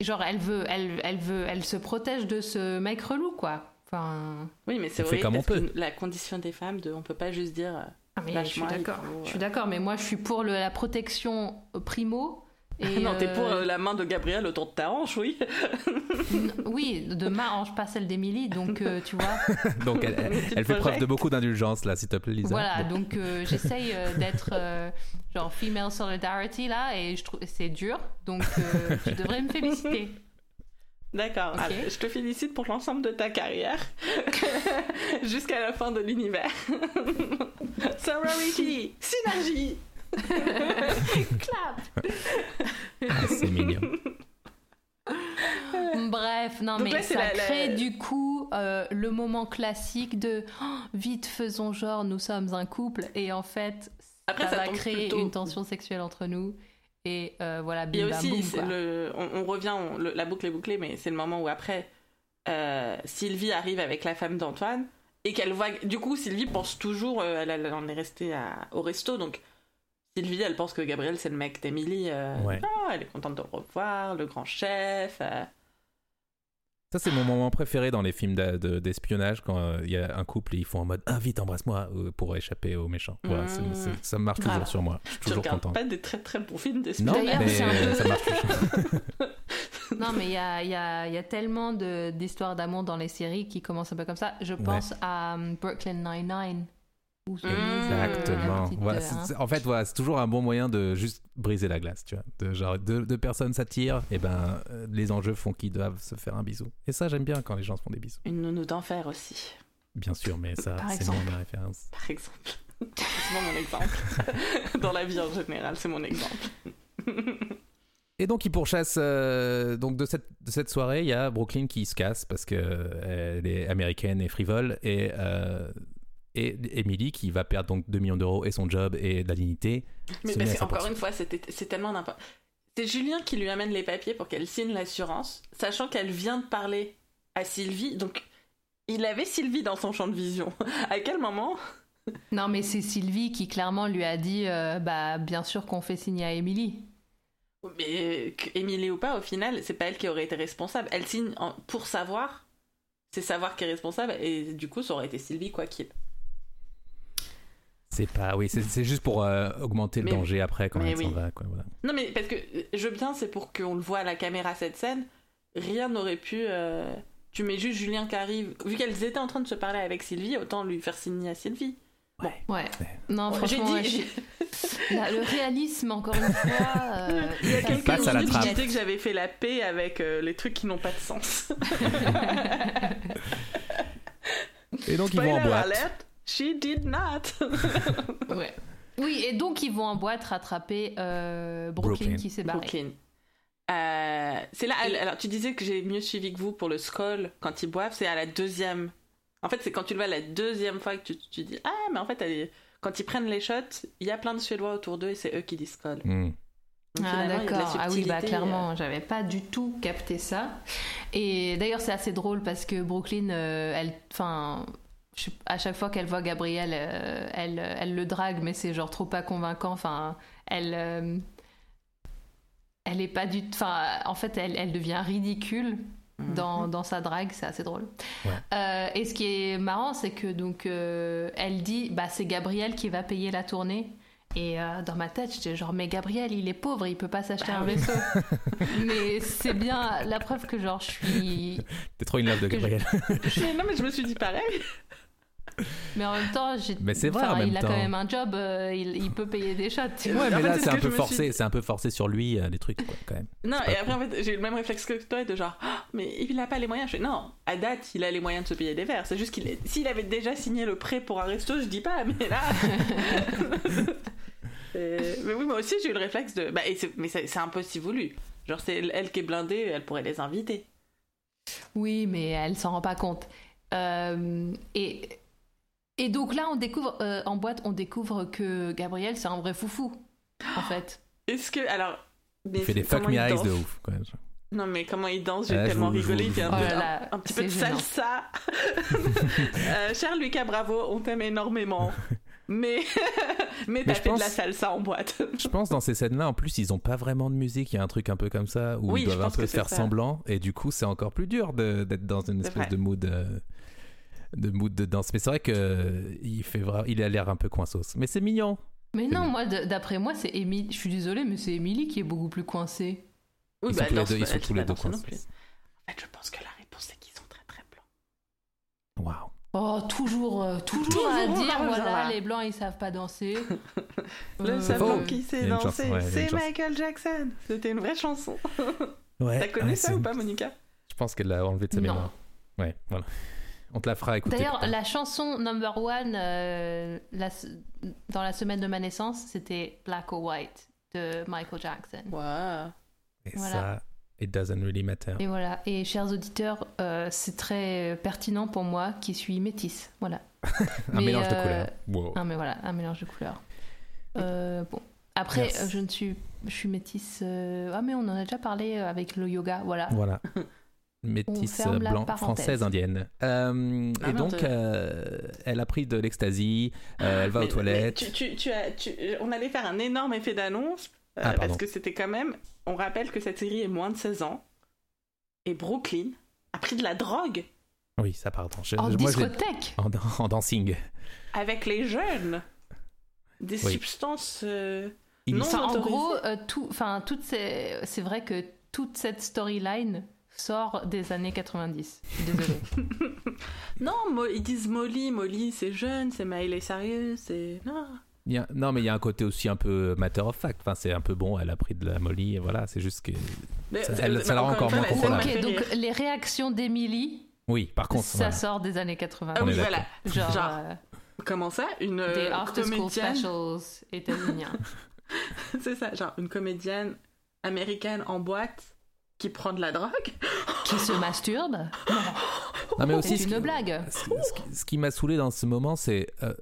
genre, elle veut, elle, elle veut, elle se protège de ce mec relou, quoi. Enfin, Oui, mais c'est horrible comme on peut. que la condition des femmes, de, on peut pas juste dire. euh, ah, mais je suis d'accord. faut, Je suis euh, d'accord, mais moi, je suis pour le- la protection euh, primo. Et, non, t'es euh, pour euh, la main de Gabriel autour de ta hanche, oui. Oui, de ma hanche, pas celle d'Émilie, donc euh, tu vois. Donc, elle, elle- elle fait preuve de beaucoup d'indulgence, là, s'il te plaît, Lisa. Voilà, Bon. donc euh, j'essaye euh, d'être euh, genre female solidarity là et je trouve c'est dur, donc euh, tu devrais me féliciter. D'accord. Je te félicite pour l'ensemble de ta carrière jusqu'à la fin de l'univers. Sorority, synergie. Clap. Ah, c'est mignon. Bref, non Donc mais là, ça la- la- crée du coup euh, le moment classique de Oh, vite faisons genre nous sommes un couple et en fait Après, ça, ça va créer plutôt- une tension sexuelle entre nous et euh, voilà bam aussi, boum, le, on, on revient, on- le- la boucle est bouclée, mais c'est le moment où après, euh, Sylvie arrive avec la femme d'Antoine et qu'elle voit. Du coup, Sylvie pense toujours, euh, elle, elle en est restée à- au resto, donc Sylvie, elle pense que Gabriel c'est le mec d'Emily. euh, Ouais. ah, elle est contente de le revoir, le grand chef. Ça, c'est mon moment préféré dans les films d'espionnage quand euh, il y a un couple et ils font en mode Ah, vite, embrasse-moi euh, pour échapper aux méchants. Voilà, Mmh. c'est- ça marche toujours sur moi. Je suis Tu toujours regardes content. pas des très très bons films d'espionnage. D'ailleurs, mais c'est un peu- ça marche toujours. Non, mais il y a, il y, a, il y a tellement d'histoires d'amour dans les séries qui commencent un peu comme ça. Je pense à um, Brooklyn Nine-Nine. Exactement. petite, Voilà, euh, c'est- hein. c'est- en fait, voilà, c'est toujours un bon moyen de juste briser la glace, tu vois. De, genre, deux, deux personnes s'attirent, et ben euh, les enjeux font qu'ils doivent se faire un bisou. Et ça, j'aime bien quand les gens se font des bisous. Une nounou d'enfer aussi, Bien sûr, mais ça, Par c'est mon référence. par exemple. c'est mon exemple. Dans la vie en général, c'est mon exemple. Et donc ils pourchassent. euh, donc de cette, de cette soirée, il y a Brooklyn qui se casse parce que euh, elle est américaine et frivole et euh, et Emily qui va perdre donc 2 millions d'euros et son job et la dignité. Mais parce qu'encore 100%. une fois, c'est tellement n'importe. C'est Julien qui lui amène les papiers pour qu'elle signe l'assurance, sachant qu'elle vient de parler à Sylvie. Donc, il avait Sylvie dans son champ de vision. à quel moment? Non, mais c'est Sylvie qui clairement lui a dit euh, bah bien sûr qu'on fait signer à Émilie. Mais Émilie ou pas, au final, c'est pas elle qui aurait été responsable. Elle signe en- pour savoir. C'est savoir qui est responsable, et du coup, ça aurait été Sylvie, quoi qu'il. C'est pas. Oui, c'est c'est juste pour euh, augmenter le Mais- danger après quand elle s'en oui. va. Quoi, voilà. Non, mais parce que euh, je veux bien, c'est pour qu'on le voit à la caméra cette scène. Rien n'aurait pu. euh, Tu mets juste Julien qui arrive. Vu qu'elles étaient en train de se parler avec Sylvie, autant lui faire signer à Sylvie. Ouais. Non, Ouais, franchement, j'ai dit- ouais, je- Là, le réalisme, encore une fois. euh, Il y a quelques minutes, je disais que j'avais fait la paix avec euh, les trucs qui n'ont pas de sens. Et donc ils vont en boîte. alert, she did not. Ouais. Oui, et donc ils vont en boîte rattraper euh, Brooklyn, Brooklyn. qui s'est barré. Brooklyn. Euh, c'est là. alors, tu disais que j'ai mieux suivi que vous pour le skull quand ils boivent. C'est à la deuxième. En fait, c'est quand tu le vois la deuxième fois que tu, tu dis Ah, mais en fait, elle est- quand ils prennent les shots, il y a plein de Suédois autour d'eux et c'est eux qui disent skull. Hmm. Donc, Ah d'accord, ah oui bah subtilité, clairement, j'avais pas du tout capté ça. Et d'ailleurs c'est assez drôle parce que Brooklyn, euh, elle, enfin, je- à chaque fois qu'elle voit Gabriel, euh, elle, elle le drague, mais c'est genre trop pas convaincant. Enfin, elle, euh, elle est pas du, enfin, en fait, elle, elle devient ridicule euh, dans, dans sa drague, c'est assez drôle. Ouais. Euh, et ce qui est marrant, c'est que donc euh, elle dit, bah c'est Gabriel qui va payer la tournée. Et euh, dans ma tête, j'étais genre, mais Gabriel, il est pauvre, il peut pas s'acheter Bah un oui. vaisseau. mais c'est bien la preuve que genre je suis. T'es trop in love de je- Gabriel. Non, mais je me suis dit pareil. Mais en même temps, j'ai. Mais c'est vrai, enfin, en même il a temps. quand même un job, euh, il, il peut payer des shots. Tu vois. Ouais, mais là c'est c'est ce un peu forcé, suis- c'est un peu forcé sur lui euh, les trucs quoi, quand même. Non, et après, en fait, j'ai eu le même réflexe que toi, de genre, Ah, mais il a pas les moyens. Je fais, non, à date, il a les moyens de se payer des verres. C'est juste qu'il est... s'il avait déjà signé le prêt pour un resto, je dis pas, mais là. Euh, mais oui, moi aussi, j'ai eu le réflexe de. Bah, et c'est- mais c'est c'est un peu si voulu. Genre, c'est elle qui est blindée, elle pourrait les inviter. Oui, mais elle s'en rend pas compte. Euh, et, et donc là, on découvre, euh, en boîte, on découvre que Gabriel, c'est un vrai foufou, en fait. Est-ce que. Alors. mais Il fait des fuck me eyes de ouf. Quoi. Non, mais comment il danse, j'ai Ah, tellement rigolé. vous- Il fait un, peu- Oh là un- petit peu de gênant. salsa. euh, cher Lucas Bravo, on t'aime énormément. Mais, mais t'as fait de la salsa en boîte. Je pense dans ces scènes-là, en plus, ils ont pas vraiment de musique. Il y a un truc un peu comme ça où Oui, ils doivent un peu faire ça. semblant, et du coup, c'est encore plus dur de- d'être dans une espèce vrai. de mood. euh, de mood de danse mais c'est vrai que euh, il fait vra- il a l'air un peu coinsos mais c'est mignon Mais non, moi, d'après moi, c'est Émilie. Je suis désolée, mais c'est Émilie qui est beaucoup plus coincée. Oui, ils bah, sont tous les danse deux, ils sont elle tous les deux plus. En fait, je pense que la réponse c'est qu'ils sont très très blancs. waouh Oh, toujours, euh, toujours, à Toujours, dire, en revient voilà, là. les blancs, ils savent pas danser. Le Euh, seul faux. blanc qui sait danser, ouais, c'est. Michael Jackson. C'était une vraie chanson. ouais T'as connu ouais, ça ou pas, Monica? Je pense qu'elle l'a enlevé de sa mémoire ouais voilà on te la fera écouter D'ailleurs, la chanson number one euh, la- dans la semaine de ma naissance, c'était Black or White de Michael Jackson. Waouh. et voilà. ça it doesn't really matter Et voilà. Et chers auditeurs, euh, c'est très pertinent pour moi qui suis métisse. Voilà. un mais, mélange de euh, couleurs wow. Ah, mais voilà, un mélange de couleurs. Euh, bon. Après, je ne suis, je suis métisse. euh, Ah, mais on en a déjà parlé avec le yoga. Voilà. Voilà. Métisse blanc, française, indienne. Euh, Ah et non, donc, euh, elle a pris de l'ecstasy, euh, elle va aux Mais- toilettes. tu, tu, tu as, tu- on allait faire un énorme effet d'annonce euh, Ah, parce que c'était quand même. On rappelle que cette série est moins de 16 ans et Brooklyn a pris de la drogue Oui, ça, pardon. Je- En moi, discothèque. en, en dancing. avec les jeunes. Des Oui. substances. euh, Non. Enfin, en gros, euh, tout, enfin, toutes ces, c'est vrai que toute cette storyline sort des années 90. Je suis désolée. Non, Mo- ils disent Molly. Molly, c'est jeune, c'est Miley sérieux, c'est. Non. il y a- non, mais il y a un côté aussi un peu matter of fact. Enfin, c'est un peu bon, elle a pris de la molly, et voilà, c'est juste que. Mais- Ça- euh, elle- mais ça la rend encore moins contrôlable. ok, donc les réactions d'Emily, Oui, par contre. ça voilà. sort des années 90. Ah oui, est voilà. Genre, Genre, euh, Comment ça? Une des euh, after school comédienne. specials états-uniens. C'est ça, genre une comédienne américaine en boîte qui prend de la drogue. Qui se masturbe Non, mais aussi, C'est ce une qui- blague. Ce, ce qui- ce qui m'a saoulé dans ce moment, c'est. euh,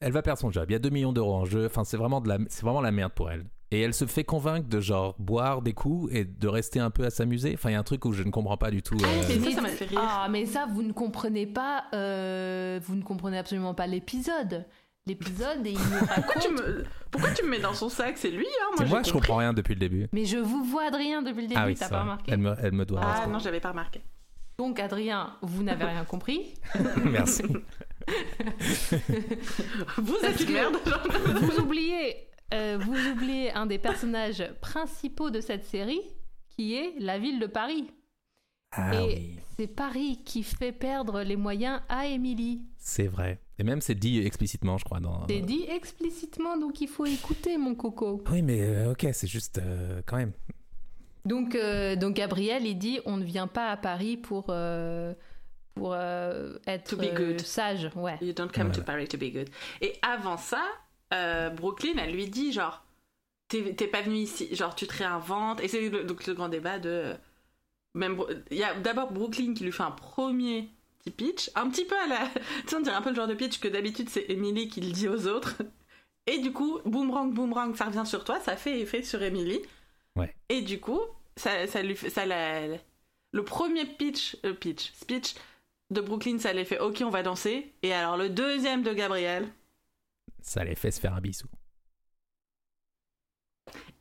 elle va perdre son job. Il y a 2 millions d'euros en jeu. Enfin, c'est vraiment, de la, c'est vraiment la merde pour elle. Et elle se fait convaincre de genre boire des coups et de rester un peu à s'amuser. Enfin, il y a un truc où je ne comprends pas du tout. euh, Et ça, ça m'a fait rire. Ah, mais ça, vous ne comprenez pas. euh, vous ne comprenez absolument pas l'épisode. L'épisode, et il nous tu, me... Pourquoi tu me mets dans son sac? C'est lui, hein Moi, moi, je comprends rien depuis le début. Mais je vous vois, Adrien, depuis le début, ah oui, t'as pas remarqué Elle me, elle me doit. Ah non, j'avais pas remarqué. Donc, Adrien, vous n'avez rien compris. Merci. Vous êtes une merde. vous oubliez, euh, vous oubliez un des personnages principaux de cette série, qui est la ville de Paris. Ah et oui, c'est Paris qui fait perdre les moyens à Émilie. c'est vrai. Et même, c'est dit explicitement, je crois. Dans... C'est dit explicitement, donc il faut écouter, mon coco. Oui, mais euh, ok, c'est juste euh, quand même. Donc, euh, donc Gabriel, il dit, on ne vient pas à Paris pour pour euh, être To be euh, good. sage, ouais. You don't come to. Paris to be good. Et avant ça, euh, Brooklyn, elle lui dit genre, t'es t'es pas venu ici, genre tu te réinventes. Et c'est le- donc le grand débat de. Même, il y a d'abord Brooklyn qui lui fait un premier petit pitch, un petit peu à la. Tu sais, on dirait un peu le genre de pitch que d'habitude c'est Emily qui le dit aux autres. Et du coup, boomerang, boomerang, ça revient sur toi, ça fait effet sur Emily. Ouais. Et du coup, ça, ça lui fait. Ça la- le premier pitch, euh, pitch, speech de Brooklyn, ça les fait OK, on va danser. Et alors le deuxième de Gabriel. Ça les fait se faire un bisou.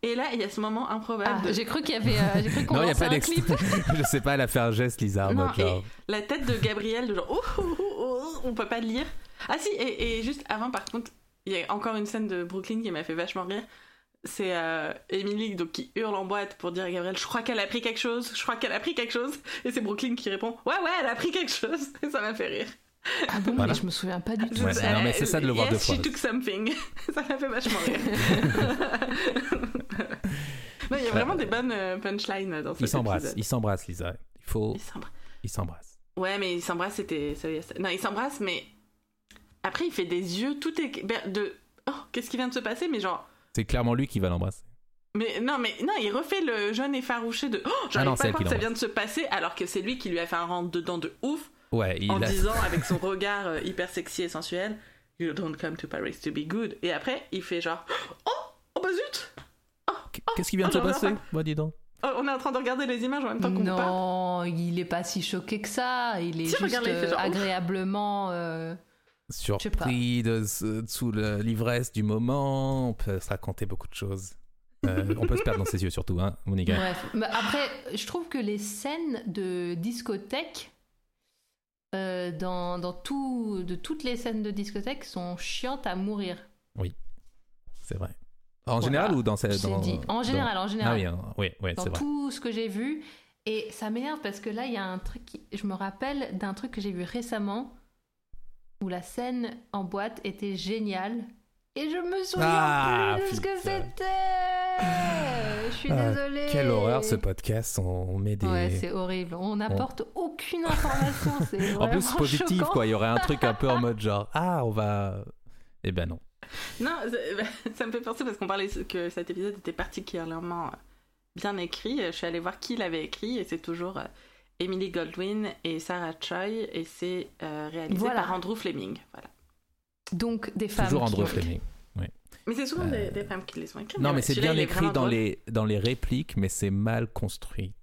Et là, il y a ce moment improbable. Ah, de- j'ai cru qu'il y avait, euh, j'ai cru qu'on Non, il n'y a pas un d'extrait. je sais pas, elle a fait un geste Lisa Non, et la tête de Gabriel, de genre, oh, oh, oh, oh, on peut pas le lire. Ah si, et, et juste avant, par contre, il y a encore une scène de Brooklyn qui m'a fait vachement rire. C'est euh, Emily donc, qui hurle en boîte pour dire à Gabriel, je crois qu'elle a pris quelque chose, je crois qu'elle a pris quelque chose. Et c'est Brooklyn qui répond, ouais, ouais, elle a pris quelque chose. Et ça m'a fait rire. Ah bon, Voilà. mais je me souviens pas du tout. Ouais, Euh, non, mais c'est ça de le voir yes, deux fois. she took something. ça m'a fait vachement rire. non, il y a vraiment des bonnes euh, punchlines dans Ils cet s'embrassent, ils s'embrassent, Lisa. Il faut. Ils s'embrassent. Ils. Ouais, mais il s'embrasse, c'était. Non, il s'embrasse, mais. Après, il fait des yeux, tout est. ben, De. Oh, qu'est-ce qui vient de se passer Mais genre. C'est clairement lui qui va l'embrasser. Mais non, mais non, il refait le jeune effarouché de. Oh, Ah j'arrive non, pas à croire que ça vient de se passer, alors que c'est lui qui lui a fait un rentre dedans de ouf, Ouais, il en a. disant avec son regard euh, hyper sexy et sensuel You don't come to Paris to be good. Et après, il fait genre Oh, oh bah zut Qu'est-ce qui vient de se Oh, passer reviens Bah, dis donc. Oh, On est en train de regarder les images en même temps qu'on parle. Non, il est pas si choqué que ça. Il est Si, juste euh, genre, agréablement. euh, Surpris de, ce- sous l'ivresse du moment. On peut se raconter beaucoup de choses. Euh, on peut se perdre dans ses yeux surtout, hein, Monica. Bref, Mais après, je trouve que les scènes de discothèque, euh, dans, dans tout, de toutes les scènes de discothèque, sont chiantes à mourir. C'est vrai. En Voilà. général ou dans cette. Dans- dit. En dans- général, en général. Ah oui, hein, oui, oui, dans c'est vrai. tout ce que j'ai vu. Et ça m'énerve parce que là, il y a un truc. qui- Je me rappelle d'un truc que j'ai vu récemment où la scène en boîte était géniale. Et je me souviens Ah, plus de ce que c'était. Je suis Ah, désolée. Quelle horreur ce podcast. On, on met des. Ouais, c'est horrible. On n'apporte aucune information. C'est en plus, positif, choquant. quoi. Il y aurait un truc un peu en mode genre Ah, on va. Eh ben non. Non, ça, ça me fait penser parce qu'on parlait que cet épisode était particulièrement euh, bien écrit. Je suis allée voir qui l'avait écrit et c'est toujours euh, Emily Goldwyn et Sarah Choi et c'est euh, réalisé Voilà. par Andrew Fleming. Voilà. Donc, des femmes. Toujours Andrew Fleming. Mais c'est souvent Euh, des, des femmes qui les ont écrits. Non, mais c'est bien écrit dans drôle. les, dans les répliques, mais c'est mal construit.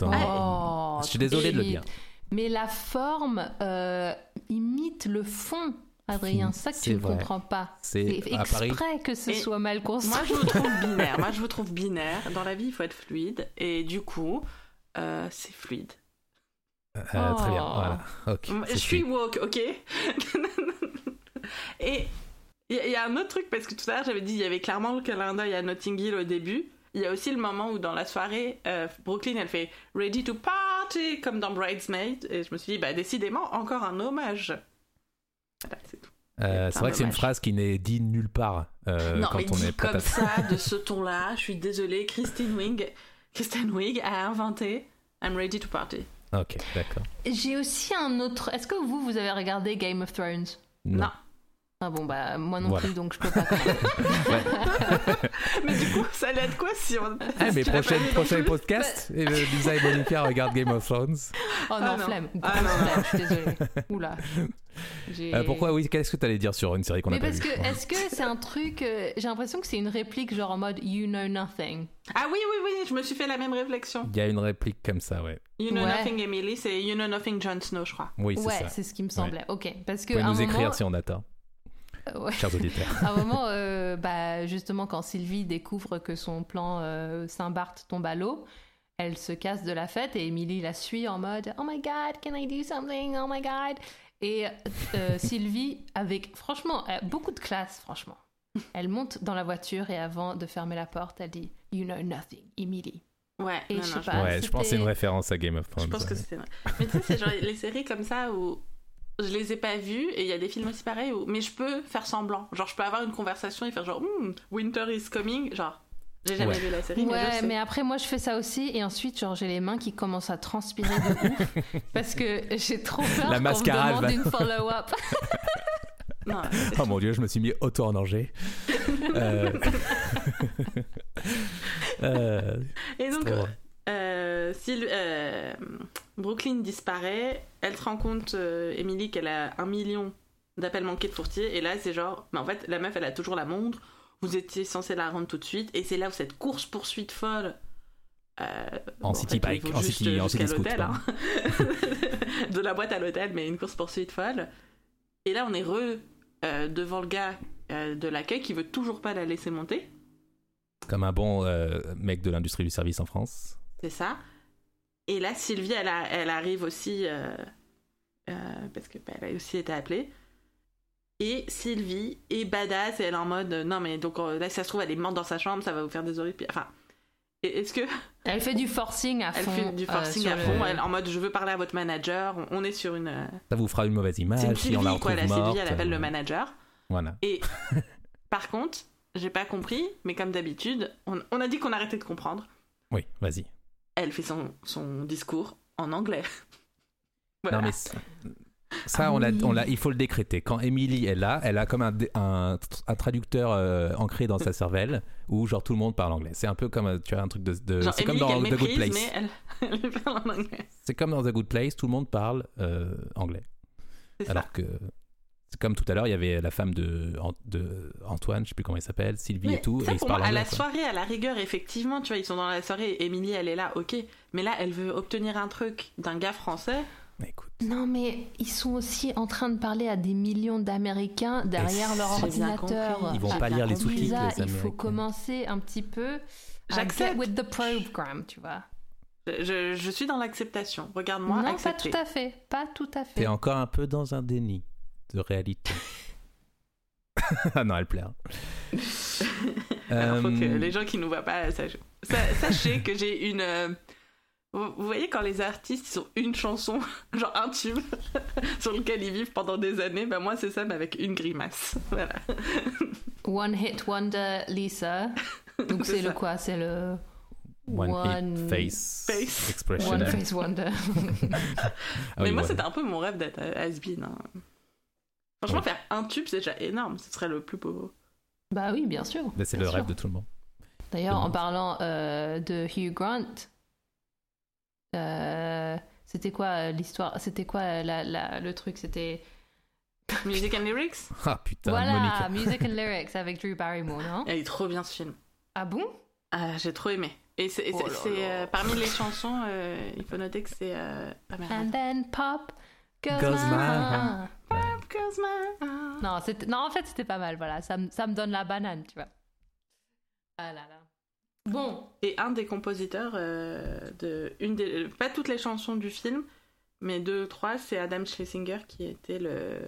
Dans- Oh, Je suis désolé de le et- dire. Mais la forme euh, imite le fond, Adrien. Ça que tu ne vrai. comprends pas. C'est à Paris. exprès que ce Et soit mal construit. Moi, je vous trouve binaire. Moi, je vous trouve binaire. Dans la vie, il faut être fluide. Et du coup, euh, c'est fluide. Euh, Très bien, Oh. voilà. Ok. Moi, c'est Je suis woke, ok? Et il y, a- il y a un autre truc, parce que tout à l'heure, j'avais dit il y avait clairement le clin d'œil à Notting Hill au début. Il y a aussi le moment où, dans la soirée, euh, Brooklyn, elle fait Ready to party, comme dans Bridesmaid. Et je me suis dit, bah, décidément, encore un hommage. Voilà, c'est tout. Euh, c'est vrai que c'est une phrase qui n'est dit nulle part euh, non, quand mais on dit est prêt comme ça, de ce ton-là, je suis désolée, Christine Wing, Kristen Wiig a inventé I'm ready to party. Ok, d'accord. J'ai aussi un autre. Est-ce que vous, vous avez regardé Game of Thrones? Non. Non. Ah bon, bah moi non Voilà. plus, donc je peux pas. Mais du coup, ça allait être quoi si on. Ah, mais prochain plus podcast, et le- Lisa et Monica regardent Game of Thrones. Oh non, Ah non. flemme. Ah non, non. flemme, je suis désolée. Oula. Euh, pourquoi, oui, qu'est-ce que tu allais dire sur une série qu'on pas parce vue que, est-ce que c'est un truc. euh, J'ai l'impression que c'est une réplique genre en mode You know nothing. Ah oui, oui, oui, je me suis fait la même réflexion. Il y a une réplique comme ça, ouais. You know Ouais. nothing, Emily, c'est You know nothing, Jon Snow, je crois. Oui, c'est ouais, ça. c'est ce qui me semblait. Ok. Parce que Vous pouvez nous écrire moment, si on a euh, ouais. chers auditeurs. À un moment, euh, bah, justement, quand Sylvie découvre que son plan euh, Saint-Barth tombe à l'eau, elle se casse de la fête et Emily la suit en mode Oh my god, can I do something? Oh my god. Et euh, Sylvie, avec franchement beaucoup de classe, franchement, elle monte dans la voiture et avant de fermer la porte, elle dit You know nothing, Emily. Ouais, Et non, je non, sais je- pas. ouais, je pense que c'est une référence à Game of Je Thrones. pense que c'était vrai. Mais tu sais, c'est genre les séries comme ça où je les ai pas vues et il y a des films aussi pareils où. Mais je peux faire semblant. Genre, je peux avoir une conversation et faire genre Hmm, Winter is coming. Genre, j'ai jamais Ouais. vu la série, mais je Ouais, sais. mais après, moi, je fais ça aussi. Et ensuite, genre, j'ai les mains qui commencent à transpirer de ouf. parce que j'ai trop peur La mascarade me demande va- une follow-up. Non, Oh mon dieu, je me suis mis auto en danger. Euh, euh, Et donc, euh, Syl- euh, Brooklyn disparaît. Elle se rend compte, euh, Emily, qu'elle a un million d'appels manqués de Fourtier. Et là, c'est genre, mais en fait, la meuf, elle a toujours la montre. Vous étiez censé la rendre tout de suite. Et c'est là où cette course-poursuite folle. euh, En city fait, bike, en city- en city scoot, l'hôtel, hein. de la boîte à l'hôtel, mais une course-poursuite folle. Et là, on est re devant le gars de l'accueil qui veut toujours pas la laisser monter. Comme un bon mec de l'industrie du service en France. C'est ça. Et là, Sylvie, elle, a- elle arrive aussi, euh, euh, parce que bah, elle a aussi été appelée. Et Sylvie est badass et elle est en mode non, mais donc euh, là, si ça se trouve, elle est morte dans sa chambre, ça va vous faire des horribles. Enfin, et- est-ce que. Elle fait du forcing à Elle fond. fait du forcing à le- fond, elle, en mode je veux parler à votre manager, on, on est sur une. euh, Ça vous fera une mauvaise C'est une image si on la Sylvie, quoi, retrouve la morte. Sylvie, elle appelle euh, le manager. Voilà. Et par contre, j'ai pas compris, mais comme d'habitude, on, on a dit qu'on arrêtait de comprendre. Oui, vas-y. Elle fait son, son discours en anglais. Voilà. Non mais ça, Ah on l'a, oui. on l'a, il faut le décréter. Quand Emily est là, elle a comme un, un, un traducteur euh, ancré dans sa cervelle où genre tout le monde parle anglais. C'est un peu comme euh, tu as un truc de, de- Genre, c'est comme Emily dans The Good Place. mais elle, elle parle en anglais. C'est comme dans The Good Place, tout le monde parle euh, anglais. C'est ça. Alors que comme tout à l'heure, il y avait la femme de, de Antoine, je sais plus comment il s'appelle, Sylvie Mais et tout, ça, et ils se moi, à anglais. la quoi. soirée, à la rigueur, effectivement, tu vois, ils sont dans la soirée, Emily, elle est là, ok. Mais là, elle veut obtenir un truc d'un gars français. Écoute, Non, mais ils sont aussi en train de parler à des millions d'Américains derrière leur ordinateur. Ils vont pas lire les sous-titres, il faut commencer un petit peu J'accepte. with the program, tu vois. Je, suis dans l'acceptation. Regarde-moi, non, pas accepter. tout à fait. Pas tout à fait. t'es encore un peu dans un déni de réalité. ah non, elle plaire. Alors, faut que Euh, les gens qui nous voient pas sachent. Sa- Sachez que j'ai une. euh, Vous voyez quand les artistes ils ont une chanson, genre un tube, sur lequel ils vivent pendant des années, ben moi c'est ça, mais avec une grimace. Voilà. One hit wonder, Lisa. Donc C'est le quoi? C'est le One, One- hit face, Face. expression. One face wonder. Ah mais oui, moi c'était un peu mon rêve d'être has-been. hein. Franchement, Ouais. faire un tube c'est déjà énorme, ce serait le plus beau. bah oui, bien sûr. Mais c'est le rêve de tout le monde. D'ailleurs, en parlant euh, de Hugh Grant, euh, c'était quoi euh, l'histoire C'était quoi la, la- le truc C'était Music and lyrics? Ah putain, voilà, Monica. Music and Lyrics avec Drew Barrymore, non? Elle est trop bien ce film. Ah bon? Ah, j'ai trop aimé. Et c'est Oh euh, parmi les chansons, euh, il faut noter que c'est. And then pop goes, Goes my my heart. My heart. Non, c'était- non, en fait, c'était pas mal. Voilà, ça, me- ça me donne la banane, tu vois. Ah là là. Bon, Et un des compositeurs euh, de une des pas toutes les chansons du film, mais deux trois, c'est Adam Schlesinger qui était le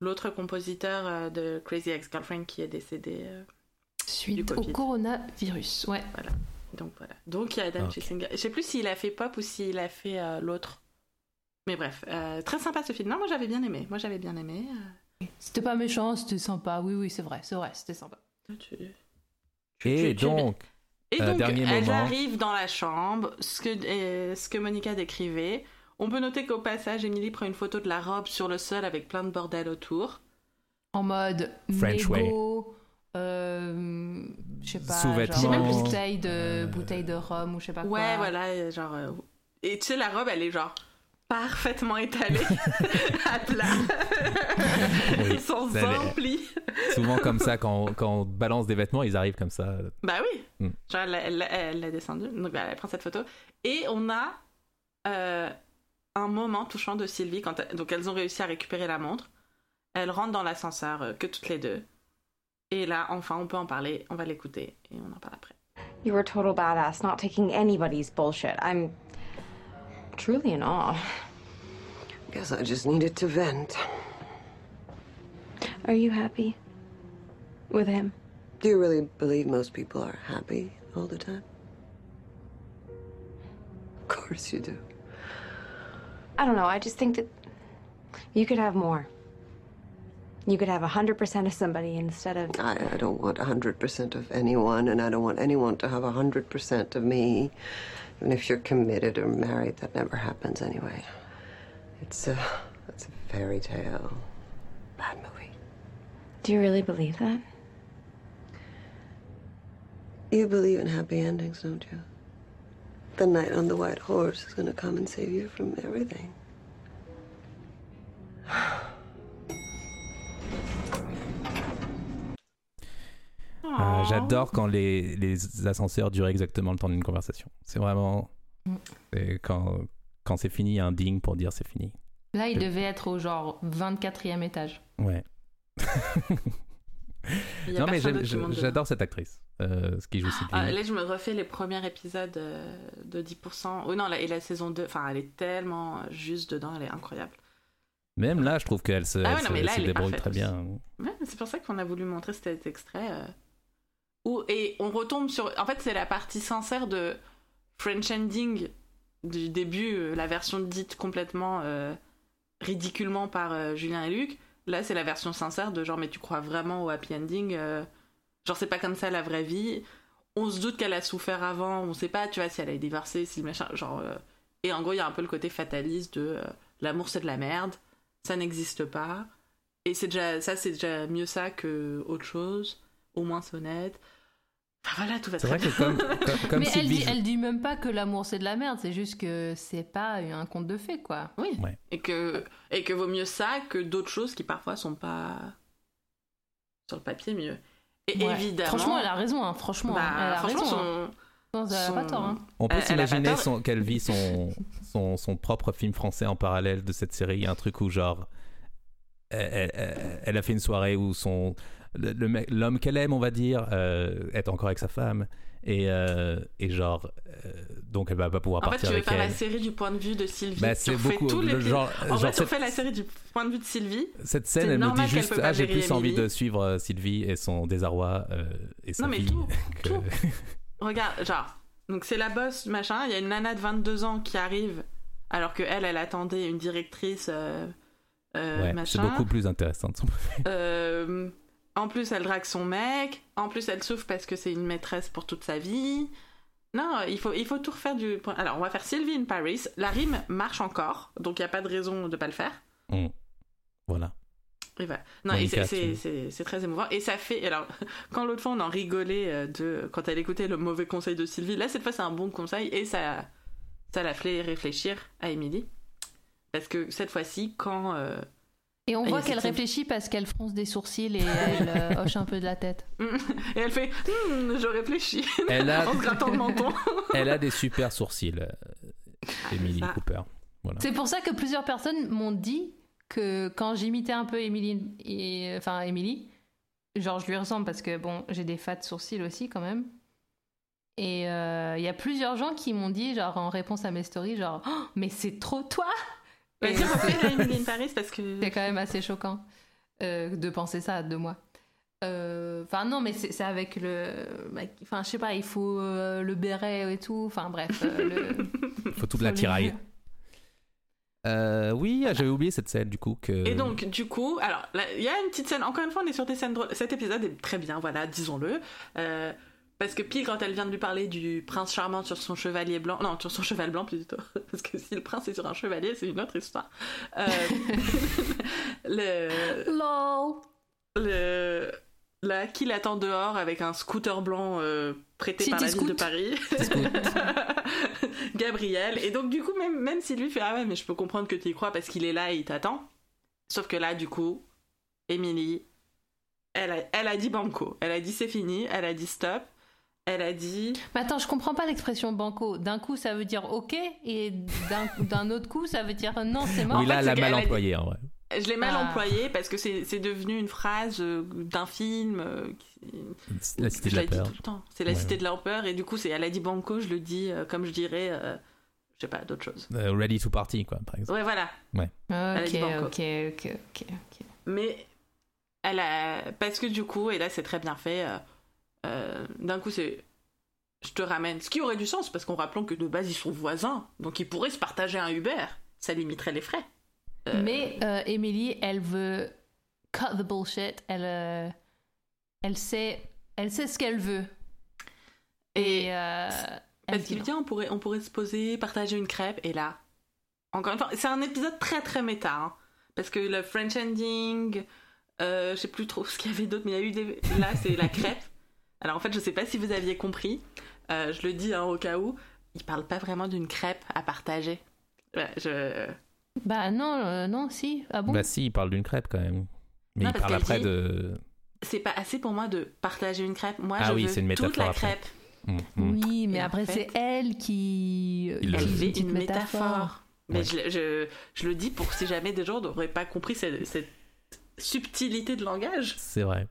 l'autre compositeur euh, de Crazy Ex-Girlfriend qui est décédé. euh, suite Du au coronavirus, ouais. donc voilà. Donc il y a Adam Ok. Schlesinger. Je sais plus s'il a fait pop ou s'il a fait euh, l'autre. Mais bref, euh, très sympa ce film. Non, moi j'avais bien aimé. Moi j'avais bien aimé. euh, C'était pas méchant, c'était sympa. Oui, oui, c'est vrai, c'est vrai, c'était sympa. tu- tu- Et tu- tu- donc, Et Euh, donc, dernier moment. arrivent dans la chambre, ce que, euh, ce que Monica décrivait. On peut noter qu'au passage, Emily prend une photo de la robe sur le sol avec plein de bordel autour. en mode French négo, euh, je sais pas, Sous-vêtements. genre bouteille de, bouteille de rhum ou je sais pas quoi. Ouais, voilà, genre. euh, Et tu sais, la robe, elle est genre parfaitement étalée, à plat, Oui, est- un pli. Souvent comme ça, quand, quand on balance des vêtements, ils arrivent comme ça. Bah oui. Mm. Genre, elle, elle, elle l'a descendu. Donc, bah, elle prend cette photo. Et on a euh, un moment touchant de Sylvie. Quand elle- donc, elles ont réussi à récupérer la montre. Elles rentrent dans l'ascenseur, euh, que toutes les deux. Et là, enfin, on peut en parler. On va l'écouter et on en parle après. You were a total badass, not taking anybody's bullshit. I'm truly in awe. Guess I just needed to vent. Are you happy with him? Do you really believe most people are happy all the time? Of course you do. I don't know, I just think that you could have more. You could have 100% of somebody instead of. I, I don't want 100% of anyone, and I don't want anyone to have 100% of me. Even if you're committed or married, that never happens anyway. It's a, it's a fairy tale. Bad movie. Do you really believe that? You believe in happy endings, don't you? The knight on the white horse is going to come and save you from everything. J'adore quand les, les ascenseurs durent exactement le temps d'une conversation. C'est vraiment. Mm. Quand, quand c'est fini, il y a un ding pour dire c'est fini. Là, il devait être au genre 24e étage. Ouais. Non, mais j'adore cette actrice, euh, ce qui joue Sylvie. Ah, là, je me refais les premiers épisodes euh, de 10%. Oh non, la, et la saison 2, enfin, elle est tellement juste dedans, elle est incroyable. Même là, je trouve qu'elle se, Ah ouais, elle non, se- mais là, se elle est débrouille très aussi. bien. Ouais, c'est pour ça qu'on a voulu montrer cet extrait. euh, et on retombe sur. En fait, c'est la partie sincère de French Ending du début, euh, la version dite complètement euh, ridiculement par euh, Julien et Luc. Là, c'est la version sincère de genre, mais tu crois vraiment au happy ending Genre, c'est pas comme ça la vraie vie. On se doute qu'elle a souffert avant, on sait pas, tu vois, si elle a divorcé, si le machin. Genre. Et en gros, il y a un peu le côté fataliste de l'amour c'est de la merde, ça n'existe pas. Et c'est déjà, ça, c'est déjà mieux ça que autre chose. Au moins, c'est honnête. Enfin voilà, tout va C'est très vrai bien. que comme, comme, comme Mais elle dit, joue- elle dit même pas que l'amour c'est de la merde, c'est juste que c'est pas un conte de fées, quoi. Oui. Ouais. Et que, et que vaut mieux ça que d'autres choses qui parfois sont pas sur le papier mieux. Et Ouais. évidemment. Franchement, elle a raison, hein, franchement. bah, elle a franchement, raison. son- hein. Non, elle a pas son- tort. hein. On peut a s'imaginer qu'elle vit son, son, son propre film français en parallèle de cette série. Un truc où, genre, elle, elle- elle a fait une soirée où son le- le l'homme qu'elle aime, on va dire, euh, est encore avec sa femme. Et, euh, et genre, euh, donc elle va pas pouvoir En fait, partir tu veux avec faire la elle. série du point de vue de Sylvie. Bah, c'est beaucoup- tous les le genre- En genre fait, on cette- fait la série du point de vue de Sylvie. Cette scène, elle me dit juste Ah, j'ai plus envie de suivre euh, Sylvie et son désarroi et sa Non, mais vie. tout, que- tout. Regarde, genre, donc c'est la boss, machin. Il y a une nana de 22 ans qui arrive, alors que elle, elle attendait une directrice, euh, Ouais, c'est beaucoup plus intéressant. de son- Euh, en plus, elle drague son mec. En plus, elle souffre parce que c'est une maîtresse pour toute sa vie. Non, il faut, il faut tout refaire du point. Alors, on va faire Sylvie in Paris. La rime marche encore, donc il n'y a pas de raison de pas le faire. Mm. Voilà. Et voilà. Non, c'est très émouvant. Et ça fait. Alors, quand l'autre fois on en rigolait euh, de quand elle écoutait le mauvais conseil de Sylvie, là cette fois c'est un bon conseil et ça, ça l'a fait réfléchir à Émilie. Parce que cette fois-ci, quand. euh, Et on Et voit qu'elle réfléchit parce qu'elle fronce des sourcils et elle euh, hoche un peu de la tête. et elle fait Hmm, Je réfléchis Elle a- en se grattant le menton. Elle a des super sourcils, euh, Emily ça. Cooper. Voilà. C'est pour ça que plusieurs personnes m'ont dit que quand j'imitais un peu Emily, et, enfin Emily, genre je lui ressemble parce que bon, j'ai des fats sourcils aussi quand même. Et euh, il y a plusieurs gens qui m'ont dit, genre en réponse à mes stories, genre Oh, mais c'est trop toi Refais c'est- la Emily in Paris parce que. c'est quand même assez choquant euh, de penser ça de moi. Euh, Enfin non, mais c'est avec le, enfin je sais pas, il faut euh, le béret et tout. Enfin bref, euh, le, Il faut toute la le- tiraille. Euh, oui, j'avais oublié cette scène du coup. Que... Et donc, du coup, alors, il y a une petite scène, encore une fois, on est sur des scènes drôles. Cet épisode est très bien, voilà, disons-le. Euh, parce que Pile, quand elle vient de lui parler du prince charmant sur son chevalier blanc, non, sur son cheval blanc plutôt, parce que si le prince est sur un chevalier, c'est une autre histoire. Euh, le... Lol. le... là, qui l'attend dehors avec un scooter blanc euh, prêté par la ville de. Paris. Gabriel. Et donc, du coup, même, même si lui fait Ah ouais, mais je peux comprendre que tu y crois parce qu'il est là et il t'attend. Sauf que là, du coup, Émilie, elle a, elle a dit banco. Elle a dit c'est fini. Elle a dit stop. Elle a dit. Mais attends, je comprends pas l'expression banco. D'un coup, ça veut dire ok, et d'un autre coup, ça veut dire non, c'est mort. Oui, là, fait, elle a c'est mal qu'elle a dit- employé, en vrai. Je l'ai mal Ah. employé parce que c'est devenu une phrase euh, d'un film. euh, qui- La cité de je la dit peur. tout le temps. C'est la Ouais, cité ouais. de la peur et du coup, c'est elle a dit banco, je le dis euh, comme je dirais, euh, je sais pas, d'autres choses. Euh, ready to party, quoi, par exemple. Ouais, voilà. Ouais. Ok, ok, ok, ok, ok. Mais elle a. Parce que du coup, et là, c'est très bien fait, euh, euh, d'un coup, c'est. Je te ramène. Ce qui aurait du sens, parce qu'en rappelant que de base, ils sont voisins, donc ils pourraient se partager un Uber. Ça limiterait les frais. Euh, Mais euh, Emily, elle veut cut the bullshit. Elle, euh, elle sait, elle sait ce qu'elle veut. Et, euh, elle Parce dit dit, on pourrait, on pourrait se poser, partager une crêpe, et là, encore une fois, c'est un épisode très très méta, hein, parce que le French ending, euh, je sais plus trop ce qu'il y avait d'autre, mais il y a eu des... Là, c'est la crêpe. Alors en fait, je sais pas si vous aviez compris, euh, je le dis hein, au cas où, il parle pas vraiment d'une crêpe à partager. Je... Bah non, euh, non, si. Ah bon? Bah si, il parle d'une crêpe quand même. Mais Non, il parle après dit- de. C'est pas assez pour moi de partager une crêpe. Moi, Ah je oui, veux c'est une toute métaphore la après. crêpe. Mm, mm. Oui, mais Et en après, fait- c'est elle qui. Elle veut. fait une métaphore. Mais Ouais. je, le- je, je le dis pour si jamais des gens n'auraient pas compris cette, cette subtilité de langage. C'est vrai.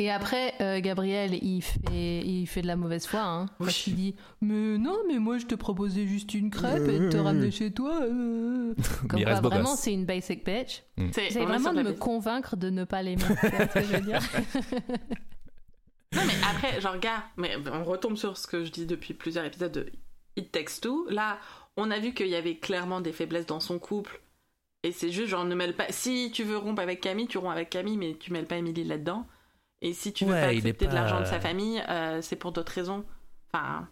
Et après, euh, Gabriel, il fait, il fait de la mauvaise foi. Hein, parce qu'il dit Mais non, mais moi, je te proposais juste une crêpe et de te ramener chez toi. euh. Comme quoi, vraiment, c'est une basic bitch. C'est J'essaie vraiment de me base. convaincre de ne pas l'aimer. Tu vois ce que je veux dire Non, mais après, genre, gars, mais on retombe sur ce que je dis depuis plusieurs épisodes de It Takes Two. Là, on a vu qu'il y avait clairement des faiblesses dans son couple. Et c'est juste, genre, ne mêle pas. Si tu veux rompre avec Camille, tu romps avec Camille, mais tu mêles pas Emily là-dedans. Et si tu veux Ouais, pas il est accepter de pas- l'argent de sa famille, euh, c'est pour d'autres raisons. Enfin,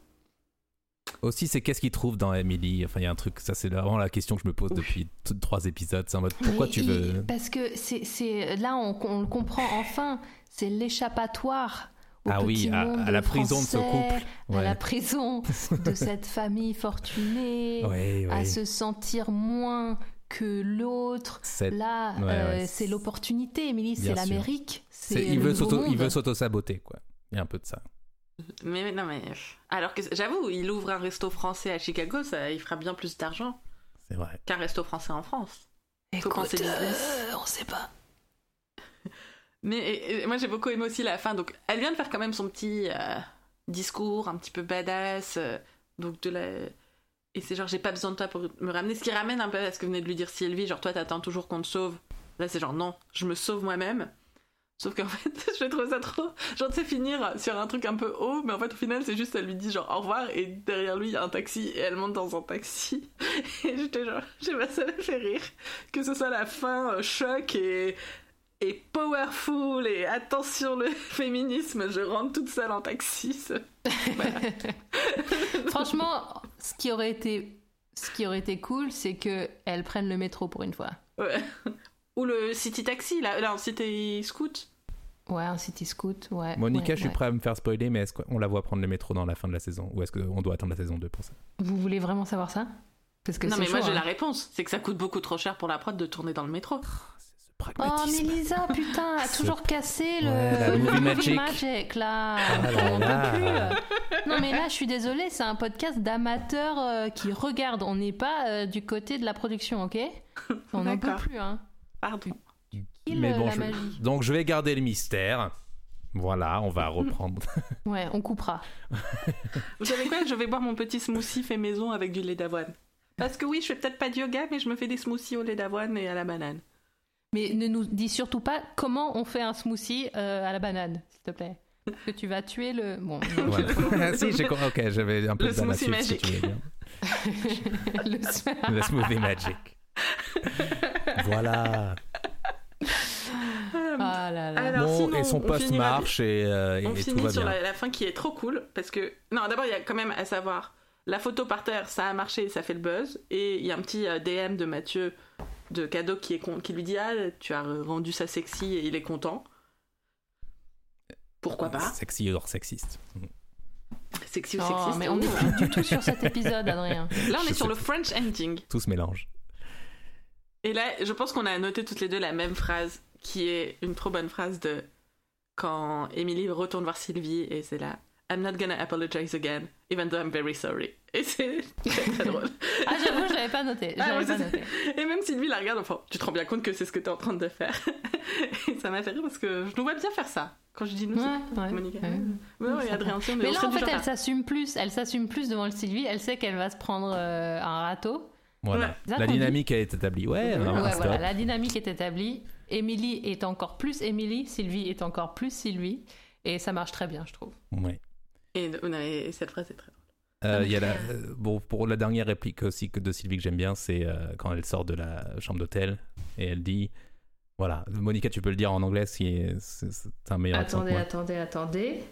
Aussi, c'est qu'est-ce qu'il trouve dans Emily? Enfin, il y a un truc, ça c'est vraiment la question que je me pose depuis trois épisodes. C'est en mode pourquoi Mais tu veux. Parce que c'est, c'est là, on, on le comprend enfin. C'est l'échappatoire. au Ah oui, à- la prison de ce couple. À la prison de cette famille fortunée. Ouais, À se sentir moins que l'autre. Cette- Là, ouais, euh, ouais, c'est l'opportunité, Émilie. C'est l'Amérique. Il, veut s'auto-saboter, quoi. Il y a un peu de ça. mais non, mais. Alors que j'avoue, il ouvre un resto français à Chicago, ça, il fera bien plus d'argent C'est vrai. qu'un resto français en France. Écoute, euh, on sait pas. Mais et- et moi j'ai beaucoup aimé aussi la fin. Donc elle vient de faire quand même son petit euh, discours un petit peu badass. euh, donc de la et c'est genre j'ai pas besoin de toi pour me ramener. Ce qui ramène un peu à ce que venait de lui dire Sylvie. Genre toi t'attends toujours qu'on te sauve. Là c'est genre non, je me sauve moi-même. Sauf qu'en fait je vais trouver ça trop. Genre sais finir sur un truc un peu haut, mais en fait au final c'est juste elle lui dit genre au revoir et derrière lui il y a un taxi et elle monte dans un taxi. Et j'étais genre je sais pas ça m'a fait rire que ce soit la fin euh, choc et et powerful et attention le féminisme, je rentre toute seule en taxi. Franchement, ce qui aurait été, ce qui aurait été cool, c'est que elle prenne le métro pour une fois. Ouais. Ou le city taxi, là, là, city scoot. Ouais, un city scoot, ouais. Monica, ouais, je suis ouais. prêt à me faire spoiler, mais est-ce qu'on la voit prendre le métro dans la fin de la saison Ou est-ce qu'on doit attendre la saison 2 pour ça? Vous voulez vraiment savoir ça? Parce que Non mais moi j'ai hein. la réponse, c'est que ça coûte beaucoup trop cher pour la prod de tourner dans le métro. Oh, mais. Lisa, putain, a toujours cassé le, Ouais, la le movie movie magic. là. Ah là on là. peut plus. Non, mais là, je suis désolée, c'est un podcast d'amateurs euh, qui regardent. On n'est pas euh, du côté de la production, ok? On n'en peut plus, hein. Pardon. Kill Mais euh, bon, la je- magie. Donc je vais garder le mystère. Voilà, on va reprendre. Ouais, on coupera. Vous savez quoi? Je vais boire mon petit smoothie fait maison avec du lait d'avoine. Parce que oui, je fais peut-être pas de yoga, mais je me fais des smoothies au lait d'avoine et à la banane. Mais ne nous dis surtout pas comment on fait un smoothie euh, à la banane, s'il te plaît. Parce que tu vas tuer le. Bon. Voilà. si, j'ai compris. Ok, j'avais un peu Le de smoothie si magique. veux bien. le Le smoothie magic. voilà. Ah là là. Alors, bon, sinon, et son on poste marche et, euh, et- On et tout finit va sur bien. la, la fin qui est trop cool parce que non d'abord il y a quand même à savoir la photo par terre ça a marché ça fait le buzz et il y a un petit euh, DM de Mathieu de cadeau qui est con- qui lui dit ah tu as rendu ça sexy et il est content Pourquoi pas Sexy hors sexiste. Sexy ou Oh, sexiste mais on n'est ouh. plus du tout sur cet épisode, Adrien. Là, on Je est sur le French ending. Tout se mélange. Et là, je pense qu'on a noté toutes les deux la même phrase, qui est une trop bonne phrase de quand Emily retourne voir Sylvie et c'est là. I'm not gonna apologize again, even though I'm very sorry. Et c'est très très drôle. Ah, j'avoue, je l'avais pas noté. Ah, pas noté. Et même Sylvie la regarde, enfin, tu te rends bien compte que c'est ce que t'es en train de faire. Et ça m'a fait rire parce que je nous vois bien faire ça. Quand je dis nous, Ouais, c'est ouais. Monica. Ouais. Ouais, ouais, Adrien, on est- Mais là, en fait, genre elle s'assume plus. Elle s'assume plus devant le Sylvie. Elle sait qu'elle va se prendre euh, un râteau. Voilà. Ça La dynamique est établie. Ouais, stop. voilà, la dynamique est établie. Emily est encore plus Emily. Sylvie est encore plus Sylvie. Et ça marche très bien, je trouve. Ouais. Et, non, et cette phrase est très drôle. Euh, Il y a la, euh, bon, pour la dernière réplique aussi que de Sylvie que j'aime bien, c'est euh, quand elle sort de la chambre d'hôtel et elle dit voilà, Monica, tu peux le dire en anglais si c'est un meilleur Attendez, attendez, attendez.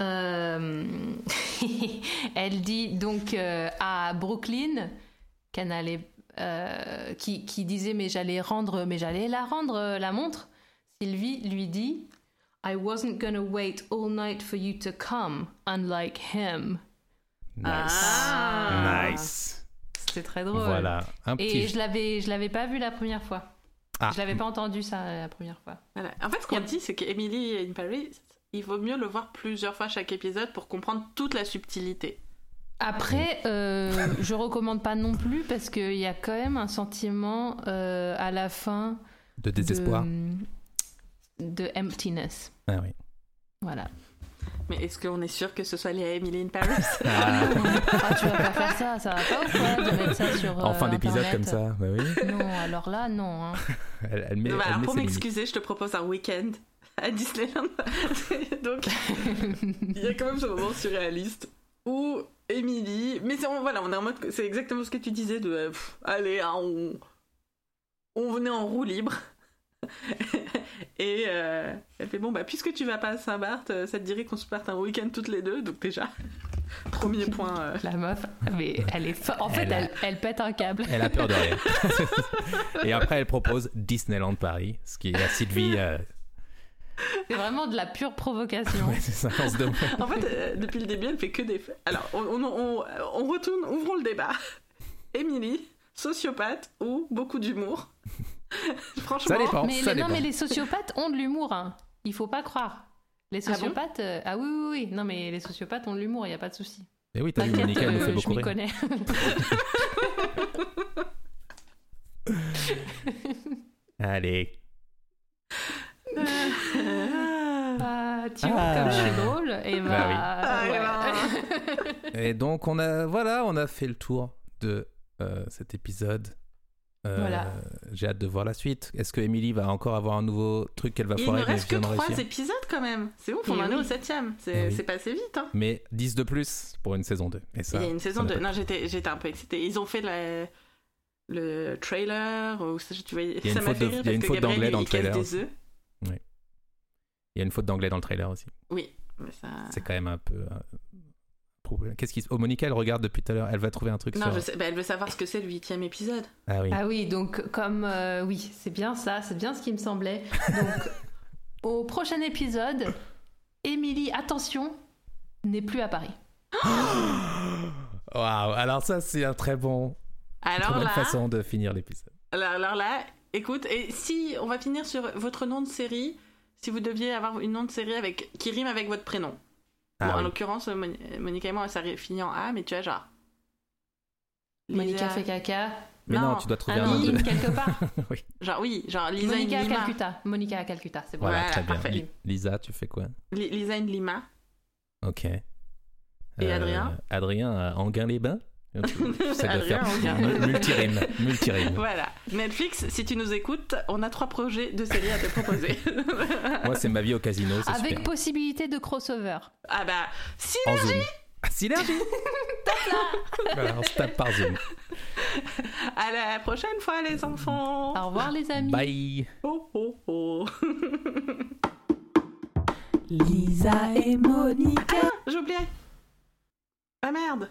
Euh, elle dit donc euh, à Brooklyn qu'elle allait, euh, qui, qui disait mais j'allais rendre, mais j'allais la rendre euh, la montre. Sylvie lui dit I wasn't gonna wait all night for you to come, unlike him. Nice. Ah. Nice. C'était très drôle. Voilà, un Et je l'avais, je l'avais pas vu la première fois. Ah. Je l'avais pas entendu ça la première fois. Voilà. En fait, ce qu'on dit, c'est qu'Emily in Paris, il vaut mieux le voir plusieurs fois chaque épisode pour comprendre toute la subtilité. Après, euh, je recommande pas non plus parce qu'il y a quand même un sentiment euh, à la fin De désespoir. de, de emptiness. Ah oui. Voilà. Mais est-ce qu'on est sûr que ce soit les Emily in Paris? Ah. Ah, tu vas pas faire ça, ça va pas ou quoi? De mettre ça sur. en euh, fin d'épisode Internet comme ça, bah oui. Non, alors là, non. hein. Elle, elle met, Bah, elle alors, met pour m'excuser, je te propose un week-end à Disneyland. Donc, il y a quand même ce moment surréaliste où Emily. Mais c'est, voilà, on est en mode. C'est exactement ce que tu disais de. euh, pff, allez, hein, on. On venait en roue libre. Et euh, elle fait bon, bah, puisque tu vas pas à Saint-Barth, euh, ça te dirait qu'on se parte un week-end toutes les deux. Donc, déjà, premier point. euh, La meuf, mais elle est. fo- En fait, Elle a- elle, elle pète un câble. Elle a peur de rien. et après, elle propose Disneyland Paris, ce qui est la Sylvie. euh, C'est vraiment de la pure provocation. ouais, c'est ça, on se demande. En fait, euh, depuis le début, elle fait que des faits. Alors, on, on, on- on retourne, ouvrons le débat. Émilie, sociopathe ou beaucoup d'humour? Franchement, mais les- non, mais les sociopathes ont de l'humour. Hein. Il faut pas croire. Les Ah bon sociopathes. euh, Ah, oui, oui, oui. Non, mais les sociopathes ont de l'humour, il n'y a pas de souci. Mais oui, t'as vu, Monica, elle nous euh, fait je beaucoup m'y rire. connais. Allez. Ah, tu vois, Ah. comme je suis drôle, et bah. Bah oui. Ah, ouais. Et donc, on a, voilà, on a fait le tour de euh, cet épisode. Euh, Voilà. J'ai hâte de voir la suite. Est-ce que Emily va encore avoir un nouveau truc qu'elle va il foirer ne mais reste que trois réussir épisodes quand même. C'est ouf, Et on en est au septième. C'est Eh oui. c'est passé vite. Hein. Mais 10 de plus pour une saison 2. Et ça, il y a une saison n'a 2. pas- Non, j'étais un peu excitée. Ils ont fait la- le trailer. Ou ça, tu vois, Il y a une m'a faute il d'anglais dans il le trailer. Il y a une faute d'anglais dans le trailer aussi. Oui, mais ça. C'est quand même un peu. euh, Qu'est-ce qui se... Oh, Monica, elle regarde depuis tout à l'heure. Elle va trouver un truc Non, sur. je sais, bah, elle veut savoir ce que c'est le huitième épisode. Ah oui. Ah oui, donc comme euh, oui, c'est bien ça, c'est bien ce qui me semblait. Donc au prochain épisode, Émilie, attention, n'est plus à Paris. Waouh. Alors ça, c'est un très bon. Alors très bonne là- façon de finir l'épisode. Alors, alors là, écoute, et si on va finir sur votre nom de série, si vous deviez avoir une nom de série avec qui rime avec votre prénom. Ah bon, en l'occurrence, Mon- Monica et moi, ça finit en A, mais tu vois, genre. Monica Lisa- fait caca. Mais non, tu dois trouver ah un non, nom de- in quelque part. oui. Genre, oui, genre Lisa Monica à Lima. Calcutta. Monica à Calcutta, c'est bon. Voilà, Voilà, très bien. parfait. Li- Lisa, tu fais quoi? Li- Lisa in Lima. Ok. Et Adrien Adrien à Anguin-les-Bains De Adrien faire multirime. Multirime. Voilà. Netflix, si tu nous écoutes, on a trois projets de séries à te proposer. Moi, c'est ma vie au casino. c'est Avec super. possibilité de crossover. ah bah, synergie. Ah, synergie Voilà, on se tape par Zoom. À la prochaine fois, les enfants Au revoir les amis. Bye Oh, oh, oh. Lisa et Monica. J'ai oublié. Ah merde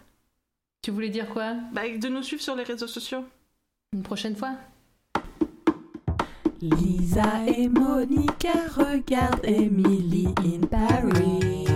Tu voulais dire quoi? Bah, de nous suivre sur les réseaux sociaux. Une prochaine fois Lisa et Monica regardent Emily in Paris.